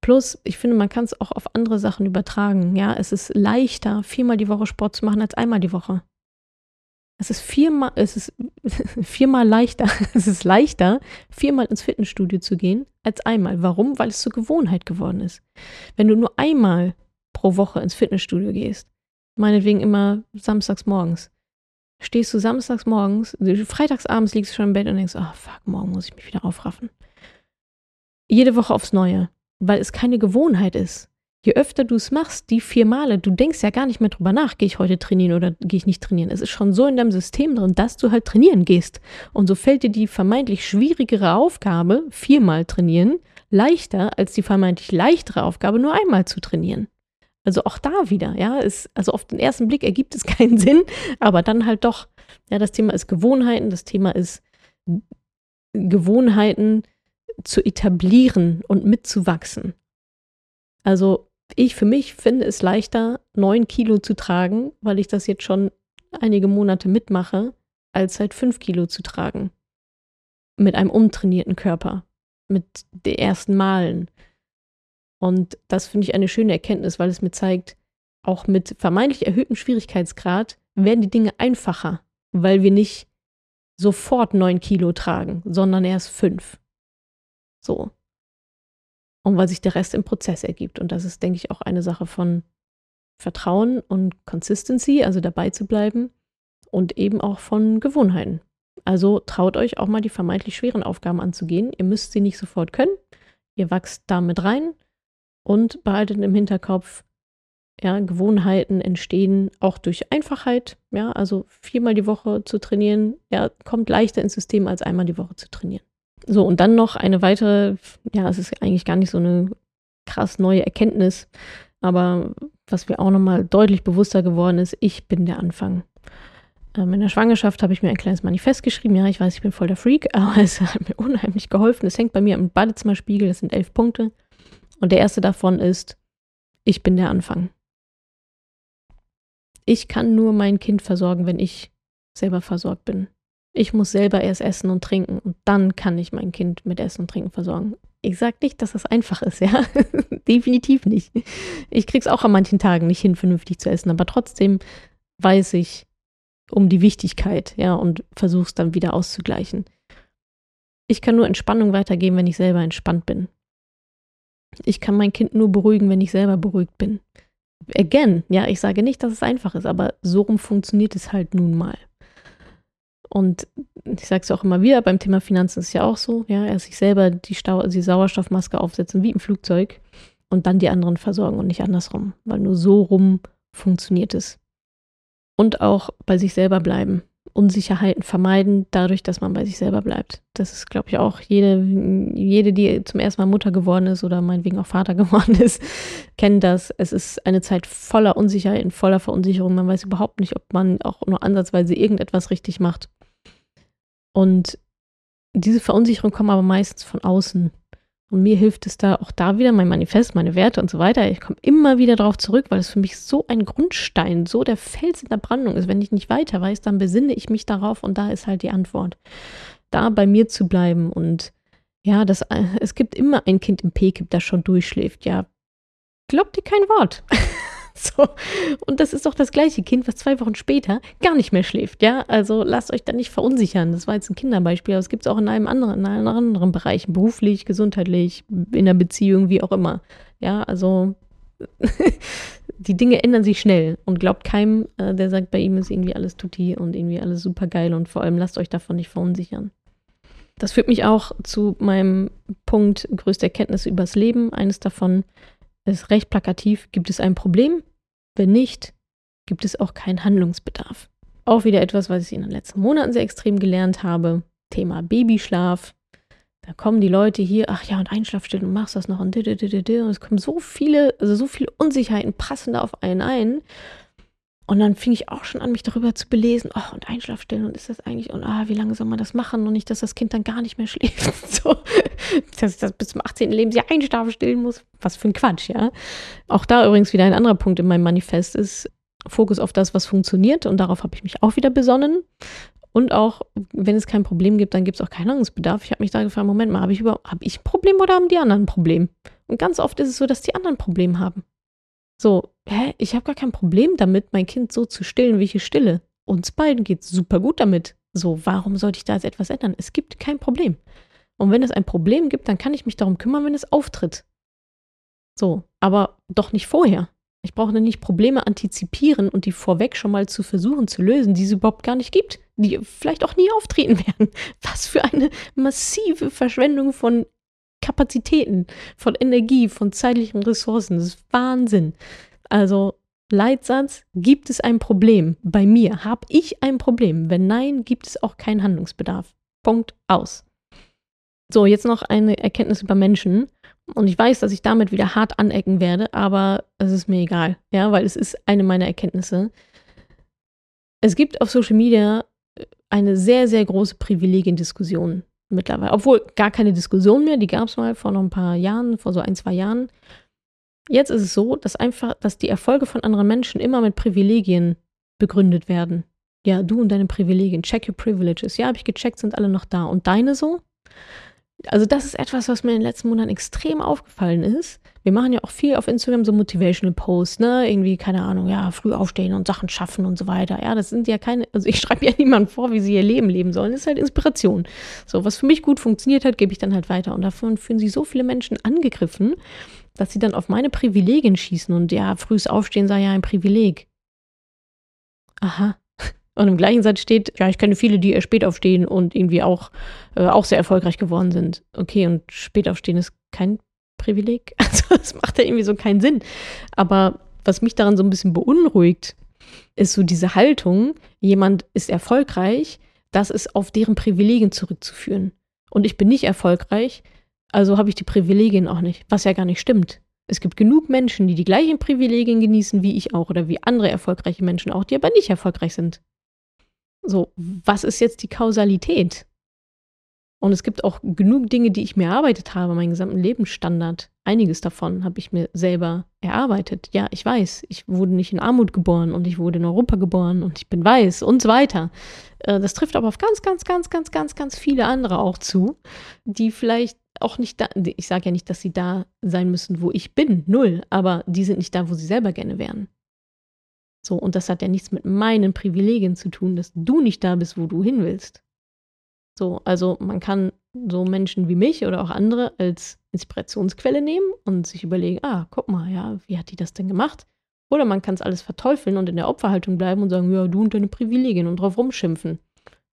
Plus, ich finde, man kann es auch auf andere Sachen übertragen. Ja, es ist leichter, viermal die Woche Sport zu machen als einmal die Woche. Es ist viermal, es ist *laughs* viermal leichter, *laughs* es ist leichter, viermal ins Fitnessstudio zu gehen, als einmal. Warum? Weil es zur Gewohnheit geworden ist. Wenn du nur einmal pro Woche ins Fitnessstudio gehst, meinetwegen immer samstags morgens, stehst du samstags morgens, freitagsabends liegst du schon im Bett und denkst, oh fuck, morgen muss ich mich wieder aufraffen. Jede Woche aufs Neue, weil es keine Gewohnheit ist je öfter du es machst, die vier Male, du denkst ja gar nicht mehr drüber nach, gehe ich heute trainieren oder gehe ich nicht trainieren. Es ist schon so in deinem System drin, dass du halt trainieren gehst. Und so fällt dir die vermeintlich schwierigere Aufgabe, viermal trainieren, leichter als die vermeintlich leichtere Aufgabe, nur einmal zu trainieren. Also auch da wieder, ja, ist, also auf den ersten Blick ergibt es *laughs* keinen Sinn, aber dann halt doch. Ja, das Thema ist Gewohnheiten, das Thema ist Gewohnheiten zu etablieren und mitzuwachsen. Also ich für mich finde es leichter, neun Kilo zu tragen, weil ich das jetzt schon einige Monate mitmache, als halt fünf Kilo zu tragen. Mit einem untrainierten Körper. Mit den ersten Malen. Und das finde ich eine schöne Erkenntnis, weil es mir zeigt, auch mit vermeintlich erhöhtem Schwierigkeitsgrad werden die Dinge einfacher, weil wir nicht sofort neun Kilo tragen, sondern erst fünf. So und weil sich der Rest im Prozess ergibt. Und das ist, denke ich, auch eine Sache von Vertrauen und Consistency, also dabei zu bleiben und eben auch von Gewohnheiten. Also traut euch auch mal die vermeintlich schweren Aufgaben anzugehen. Ihr müsst sie nicht sofort können. Ihr wachst damit rein und behaltet im Hinterkopf, ja, Gewohnheiten entstehen auch durch Einfachheit. Ja, also viermal die Woche zu trainieren, ja, kommt leichter ins System als einmal die Woche zu trainieren. So, und dann noch eine weitere, ja, es ist eigentlich gar nicht so eine krass neue Erkenntnis, aber was mir auch nochmal deutlich bewusster geworden ist, ich bin der Anfang. Ähm, in der Schwangerschaft habe ich mir ein kleines Manifest geschrieben. Ja, ich weiß, ich bin voll der Freak, *laughs* aber es hat mir unheimlich geholfen. Es hängt bei mir im Badezimmerspiegel, das sind elf Punkte. Und der erste davon ist, ich bin der Anfang. Ich kann nur mein Kind versorgen, wenn ich selber versorgt bin. Ich muss selber erst essen und trinken und dann kann ich mein Kind mit Essen und Trinken versorgen. Ich sage nicht, dass das einfach ist, ja. *laughs* Definitiv nicht. Ich krieg's auch an manchen Tagen nicht hin, vernünftig zu essen, aber trotzdem weiß ich um die Wichtigkeit, ja, und versuche es dann wieder auszugleichen. Ich kann nur Entspannung weitergeben, wenn ich selber entspannt bin. Ich kann mein Kind nur beruhigen, wenn ich selber beruhigt bin. Again, ja, ich sage nicht, dass es einfach ist, aber so rum funktioniert es halt nun mal. Und ich sage es auch immer wieder, beim Thema Finanzen ist es ja auch so, ja, er sich selber die, Stau die Sauerstoffmaske aufsetzen wie im Flugzeug und dann die anderen versorgen und nicht andersrum, weil nur so rum funktioniert es. Und auch bei sich selber bleiben. Unsicherheiten vermeiden, dadurch, dass man bei sich selber bleibt. Das ist, glaube ich, auch jede, jede, die zum ersten Mal Mutter geworden ist oder meinetwegen auch Vater *laughs* geworden ist, kennt das. Es ist eine Zeit voller Unsicherheiten, voller Verunsicherung. Man weiß überhaupt nicht, ob man auch nur ansatzweise irgendetwas richtig macht. Und diese Verunsicherung kommt aber meistens von außen. Und mir hilft es da auch da wieder, mein Manifest, meine Werte und so weiter. Ich komme immer wieder darauf zurück, weil es für mich so ein Grundstein, so der Fels in der Brandung ist. Wenn ich nicht weiter weiß, dann besinne ich mich darauf und da ist halt die Antwort. Da bei mir zu bleiben und ja, das, es gibt immer ein Kind im PKIP, das schon durchschläft. Ja, glaubt ihr kein Wort. *laughs* *laughs* So. Und das ist doch das gleiche Kind, was zwei Wochen später gar nicht mehr schläft, ja. Also lasst euch da nicht verunsichern. Das war jetzt ein Kinderbeispiel, aber es gibt es auch in einem anderen, in einem anderen Bereich, beruflich, gesundheitlich, in der Beziehung, wie auch immer. Ja, also *laughs* die Dinge ändern sich schnell und glaubt keinem, äh, der sagt, bei ihm ist irgendwie alles tutti und irgendwie alles super geil und vor allem lasst euch davon nicht verunsichern. Das führt mich auch zu meinem Punkt größte Erkenntnisse übers Leben. Eines davon ist recht plakativ. Gibt es ein Problem? Wenn nicht, gibt es auch keinen Handlungsbedarf. Auch wieder etwas, was ich in den letzten Monaten sehr extrem gelernt habe. Thema Babyschlaf. Da kommen die Leute hier, ach ja, und Einschlafstille, und machst das noch und, und es kommen so viele, also so viele Unsicherheiten passen da auf einen ein. Und dann fing ich auch schon an, mich darüber zu belesen. Oh, und Einschlafstellen, und ist das eigentlich, und ah, wie lange soll man das machen? Und nicht, dass das Kind dann gar nicht mehr schläft. *laughs* so, dass ich das bis zum 18. Lebensjahr Einschlafen stillen muss. Was für ein Quatsch, ja. Auch da übrigens wieder ein anderer Punkt in meinem Manifest ist Fokus auf das, was funktioniert. Und darauf habe ich mich auch wieder besonnen. Und auch, wenn es kein Problem gibt, dann gibt es auch keinen Handlungsbedarf. Ich habe mich da gefragt, Moment mal, habe ich, hab ich ein Problem oder haben die anderen ein Problem? Und ganz oft ist es so, dass die anderen ein Problem haben. So, hä, ich habe gar kein Problem damit, mein Kind so zu stillen, wie ich es stille. uns beiden geht es super gut damit. So, warum sollte ich da jetzt etwas ändern? Es gibt kein Problem. Und wenn es ein Problem gibt, dann kann ich mich darum kümmern, wenn es auftritt. So, aber doch nicht vorher. Ich brauche nicht Probleme antizipieren und die vorweg schon mal zu versuchen zu lösen, die es überhaupt gar nicht gibt, die vielleicht auch nie auftreten *laughs* werden. Was für eine massive Verschwendung von Kapazitäten, von Energie, von zeitlichen Ressourcen. Das ist Wahnsinn. Also Leitsatz, gibt es ein Problem? Bei mir habe ich ein Problem. Wenn nein, gibt es auch keinen Handlungsbedarf. Punkt aus. So, jetzt noch eine Erkenntnis über Menschen. Und ich weiß, dass ich damit wieder hart anecken werde, aber es ist mir egal, ja, weil es ist eine meiner Erkenntnisse. Es gibt auf Social Media eine sehr, sehr große Privilegiendiskussion mittlerweile. Obwohl gar keine Diskussion mehr, die gab es mal vor noch ein paar Jahren, vor so ein, zwei Jahren. Jetzt ist es so, dass einfach, dass die Erfolge von anderen Menschen immer mit Privilegien begründet werden. Ja, du und deine Privilegien, check your privileges. Ja, habe ich gecheckt, sind alle noch da. Und deine so? Also das ist etwas, was mir in den letzten Monaten extrem aufgefallen ist. Wir machen ja auch viel auf Instagram so Motivational Posts, ne? Irgendwie, keine Ahnung, ja, früh aufstehen und Sachen schaffen und so weiter. Ja, das sind ja keine, also ich *laughs* schreibe ja niemandem vor, wie sie ihr Leben leben sollen. Das ist halt Inspiration. So, was für mich gut funktioniert hat, gebe ich dann halt weiter. Und davon fühlen sich so viele Menschen angegriffen, dass sie dann auf meine Privilegien schießen und ja, frühes Aufstehen sei ja ein Privileg. Aha. *laughs* Und im gleichen Satz steht, ja, ich kenne viele, die eher spät aufstehen und irgendwie auch, äh, auch sehr erfolgreich geworden sind. Okay, und spät aufstehen ist kein Privileg. *laughs* Also das macht ja irgendwie so keinen Sinn. Aber was mich daran so ein bisschen beunruhigt, ist so diese Haltung, jemand ist erfolgreich, das ist auf deren Privilegien zurückzuführen. Und ich bin nicht erfolgreich, also habe ich die Privilegien auch nicht, was ja gar nicht stimmt. Es gibt genug Menschen, die die gleichen Privilegien genießen wie ich auch oder wie andere erfolgreiche Menschen auch, die aber nicht erfolgreich sind. So, was ist jetzt die Kausalität? Und es gibt auch genug Dinge, die ich mir erarbeitet habe, meinen gesamten Lebensstandard. Einiges davon habe ich mir selber erarbeitet. Ja, ich weiß, ich wurde nicht in Armut geboren und ich wurde in Europa geboren und ich bin weiß und so weiter. Äh, das trifft aber auf ganz, ganz, ganz, ganz, ganz, ganz viele andere auch zu, die vielleicht auch nicht da, ich sage ja nicht, dass sie da sein müssen, wo ich bin, null, aber die sind nicht da, wo sie selber gerne wären. So, und das hat ja nichts mit meinen Privilegien zu tun, dass du nicht da bist, wo du hin willst. So, also man kann so Menschen wie mich oder auch andere als Inspirationsquelle nehmen und sich überlegen, ah, guck mal, ja, wie hat die das denn gemacht? Oder man kann es alles verteufeln und in der Opferhaltung bleiben und sagen, ja, du und deine Privilegien und drauf rumschimpfen.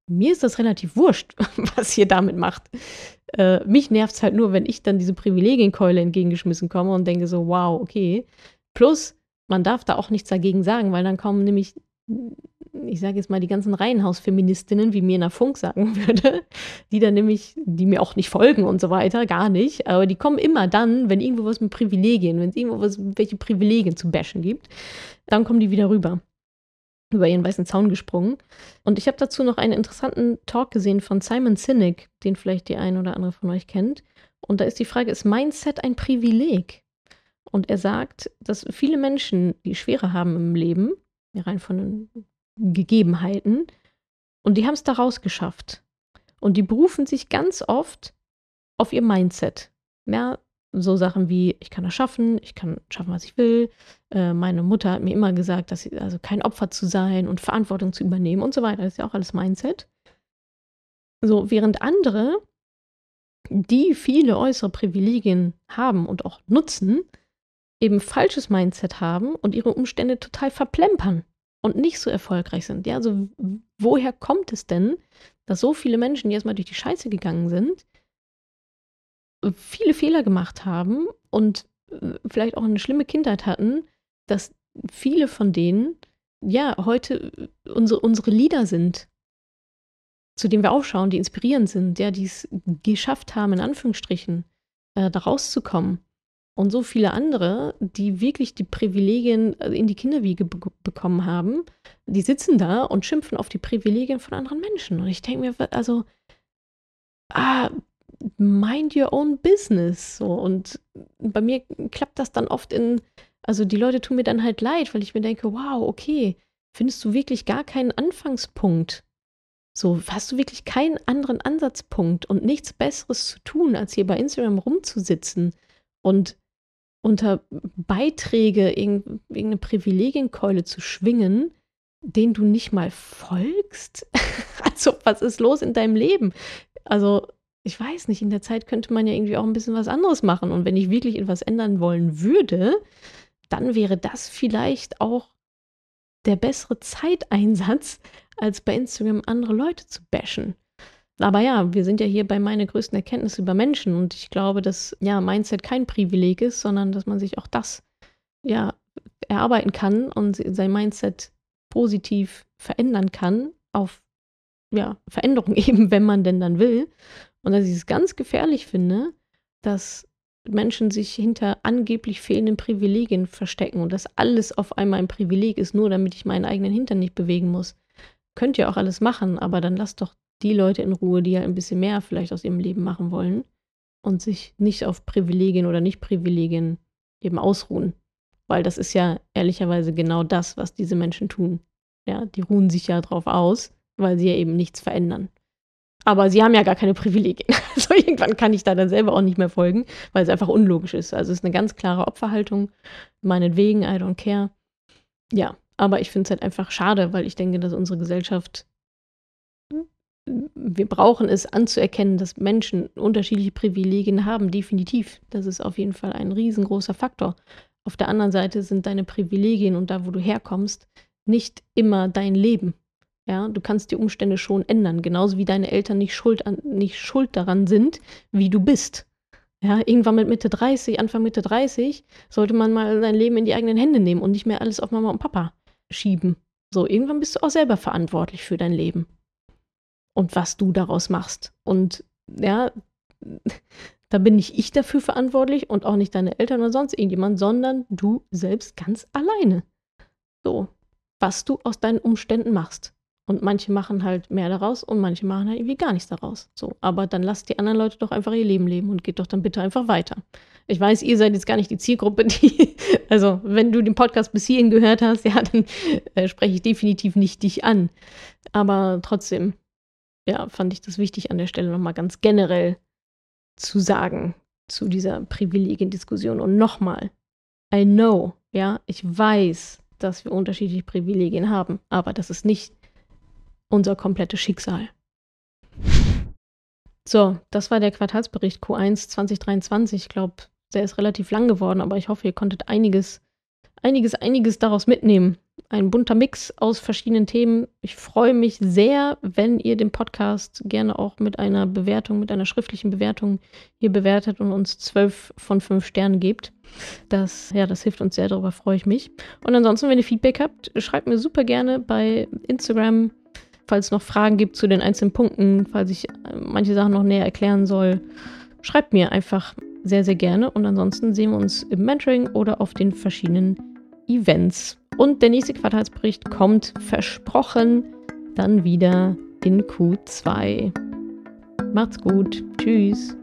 Mir ist das relativ wurscht, *laughs* was ihr damit macht. Äh, mich nervt es halt nur, wenn ich dann diese Privilegienkeule entgegengeschmissen komme und denke so, wow, okay. Plus, man darf da auch nichts dagegen sagen, weil dann kommen nämlich, ich sage jetzt mal, die ganzen Reihenhausfeministinnen, wie mir der Funk sagen *laughs* würde, die dann nämlich, die mir auch nicht folgen und so weiter, gar nicht, aber die kommen immer dann, wenn irgendwo was mit Privilegien, wenn es irgendwo was, welche Privilegien zu bashen gibt, dann kommen die wieder rüber über ihren weißen Zaun gesprungen. Und ich habe dazu noch einen interessanten Talk gesehen von Simon Sinek, den vielleicht die ein oder andere von euch kennt. Und da ist die Frage, ist Mindset ein Privileg? Und er sagt, dass viele Menschen, die Schwere haben im Leben, rein von den Gegebenheiten, und die haben es daraus geschafft. Und die berufen sich ganz oft auf ihr Mindset. Ja, so Sachen wie, ich kann das schaffen, ich kann schaffen, was ich will. Äh, meine Mutter hat mir immer gesagt, dass sie, also kein Opfer zu sein und Verantwortung zu übernehmen und so weiter. Das ist ja auch alles Mindset. So, während andere, die viele äußere Privilegien haben und auch nutzen, eben falsches Mindset haben und ihre Umstände total verplempern und nicht so erfolgreich sind. Ja, also woher kommt es denn, dass so viele Menschen, die erstmal durch die Scheiße gegangen sind, viele Fehler gemacht haben und äh, vielleicht auch eine schlimme Kindheit hatten, dass viele von denen ja heute äh, unsere, unsere Lieder sind, zu denen wir aufschauen, die inspirierend sind, ja, die es geschafft haben, in Anführungsstrichen, äh, da rauszukommen. Und so viele andere, die wirklich die Privilegien äh, in die Kinderwiege be bekommen haben, die sitzen da und schimpfen auf die Privilegien von anderen Menschen. Und ich denke mir, also, ah, mind your own business. So. Und bei mir klappt das dann oft in, also die Leute tun mir dann halt leid, weil ich mir denke, wow, okay, findest du wirklich gar keinen Anfangspunkt? So, hast du wirklich keinen anderen Ansatzpunkt und nichts Besseres zu tun, als hier bei Instagram rumzusitzen und unter Beiträge irgendeine Privilegienkeule zu schwingen, denen du nicht mal folgst? *laughs* also, was ist los in deinem Leben? Also, ich weiß nicht, in der Zeit könnte man ja irgendwie auch ein bisschen was anderes machen. Und wenn ich wirklich etwas ändern wollen würde, dann wäre das vielleicht auch der bessere Zeiteinsatz, als bei Instagram andere Leute zu bashen. Aber ja, wir sind ja hier bei meiner größten Erkenntnis über Menschen und ich glaube, dass ja Mindset kein Privileg ist, sondern dass man sich auch das ja erarbeiten kann und sein Mindset positiv verändern kann auf ja, Veränderung *laughs* eben, wenn man denn dann will. Und dass ich es ganz gefährlich finde, dass Menschen sich hinter angeblich fehlenden Privilegien verstecken und dass alles auf einmal ein Privileg ist, nur damit ich meinen eigenen Hintern nicht bewegen muss. Könnt ihr auch alles machen, aber dann lasst doch die Leute in Ruhe, die ja ein bisschen mehr vielleicht aus ihrem Leben machen wollen und sich nicht auf Privilegien oder Nicht-Privilegien eben ausruhen. Weil das ist ja ehrlicherweise genau das, was diese Menschen tun. Ja, die ruhen sich ja drauf aus, weil sie ja eben nichts verändern. Aber sie haben ja gar keine Privilegien. *laughs* Also irgendwann kann ich da dann selber auch nicht mehr folgen, weil es einfach unlogisch ist. Also es ist eine ganz klare Opferhaltung. Meinetwegen, I don't care. Ja, aber ich finde es halt einfach schade, weil ich denke, dass unsere Gesellschaft, wir brauchen es anzuerkennen, dass Menschen unterschiedliche Privilegien haben, definitiv. Das ist auf jeden Fall ein riesengroßer Faktor. Auf der anderen Seite sind deine Privilegien und da, wo du herkommst, nicht immer dein Leben. Ja, du kannst die Umstände schon ändern, genauso wie deine Eltern nicht schuld, an, nicht schuld daran sind, wie du bist. Ja, irgendwann mit Mitte 30, Anfang Mitte 30, sollte man mal sein Leben in die eigenen Hände nehmen und nicht mehr alles auf Mama und Papa schieben. So, irgendwann bist du auch selber verantwortlich für dein Leben. Und was du daraus machst. Und ja, *laughs* da bin nicht ich dafür verantwortlich und auch nicht deine Eltern oder sonst irgendjemand, sondern du selbst ganz alleine. So, was du aus deinen Umständen machst. Und manche machen halt mehr daraus und manche machen halt irgendwie gar nichts daraus. So, aber dann lasst die anderen Leute doch einfach ihr Leben leben und geht doch dann bitte einfach weiter. Ich weiß, ihr seid jetzt gar nicht die Zielgruppe, *laughs* die, also wenn du den Podcast bis hierhin gehört hast, ja, dann äh, spreche ich definitiv nicht dich an. Aber trotzdem, ja, fand ich das wichtig an der Stelle nochmal ganz generell zu sagen zu dieser Privilegiendiskussion. Und nochmal, I know, ja, ich weiß, dass wir unterschiedliche Privilegien haben, aber das ist nicht unser komplettes Schicksal. So, das war der Quartalsbericht Q1 2023. Ich glaube, der ist relativ lang geworden, aber ich hoffe, ihr konntet einiges, einiges, einiges daraus mitnehmen. Ein bunter Mix aus verschiedenen Themen. Ich freue mich sehr, wenn ihr den Podcast gerne auch mit einer Bewertung, mit einer schriftlichen Bewertung hier bewertet und uns zwölf von fünf Sternen gebt. Das, ja, das hilft uns sehr, darüber freue ich mich. Und ansonsten, wenn ihr Feedback habt, schreibt mir super gerne bei Instagram, Falls es noch Fragen gibt zu den einzelnen Punkten, falls ich äh, manche Sachen noch näher erklären soll, schreibt mir einfach sehr, sehr gerne. Und ansonsten sehen wir uns im Mentoring oder auf den verschiedenen Events. Und der nächste Quartalsbericht kommt versprochen dann wieder in Q2. Macht's gut. Tschüss.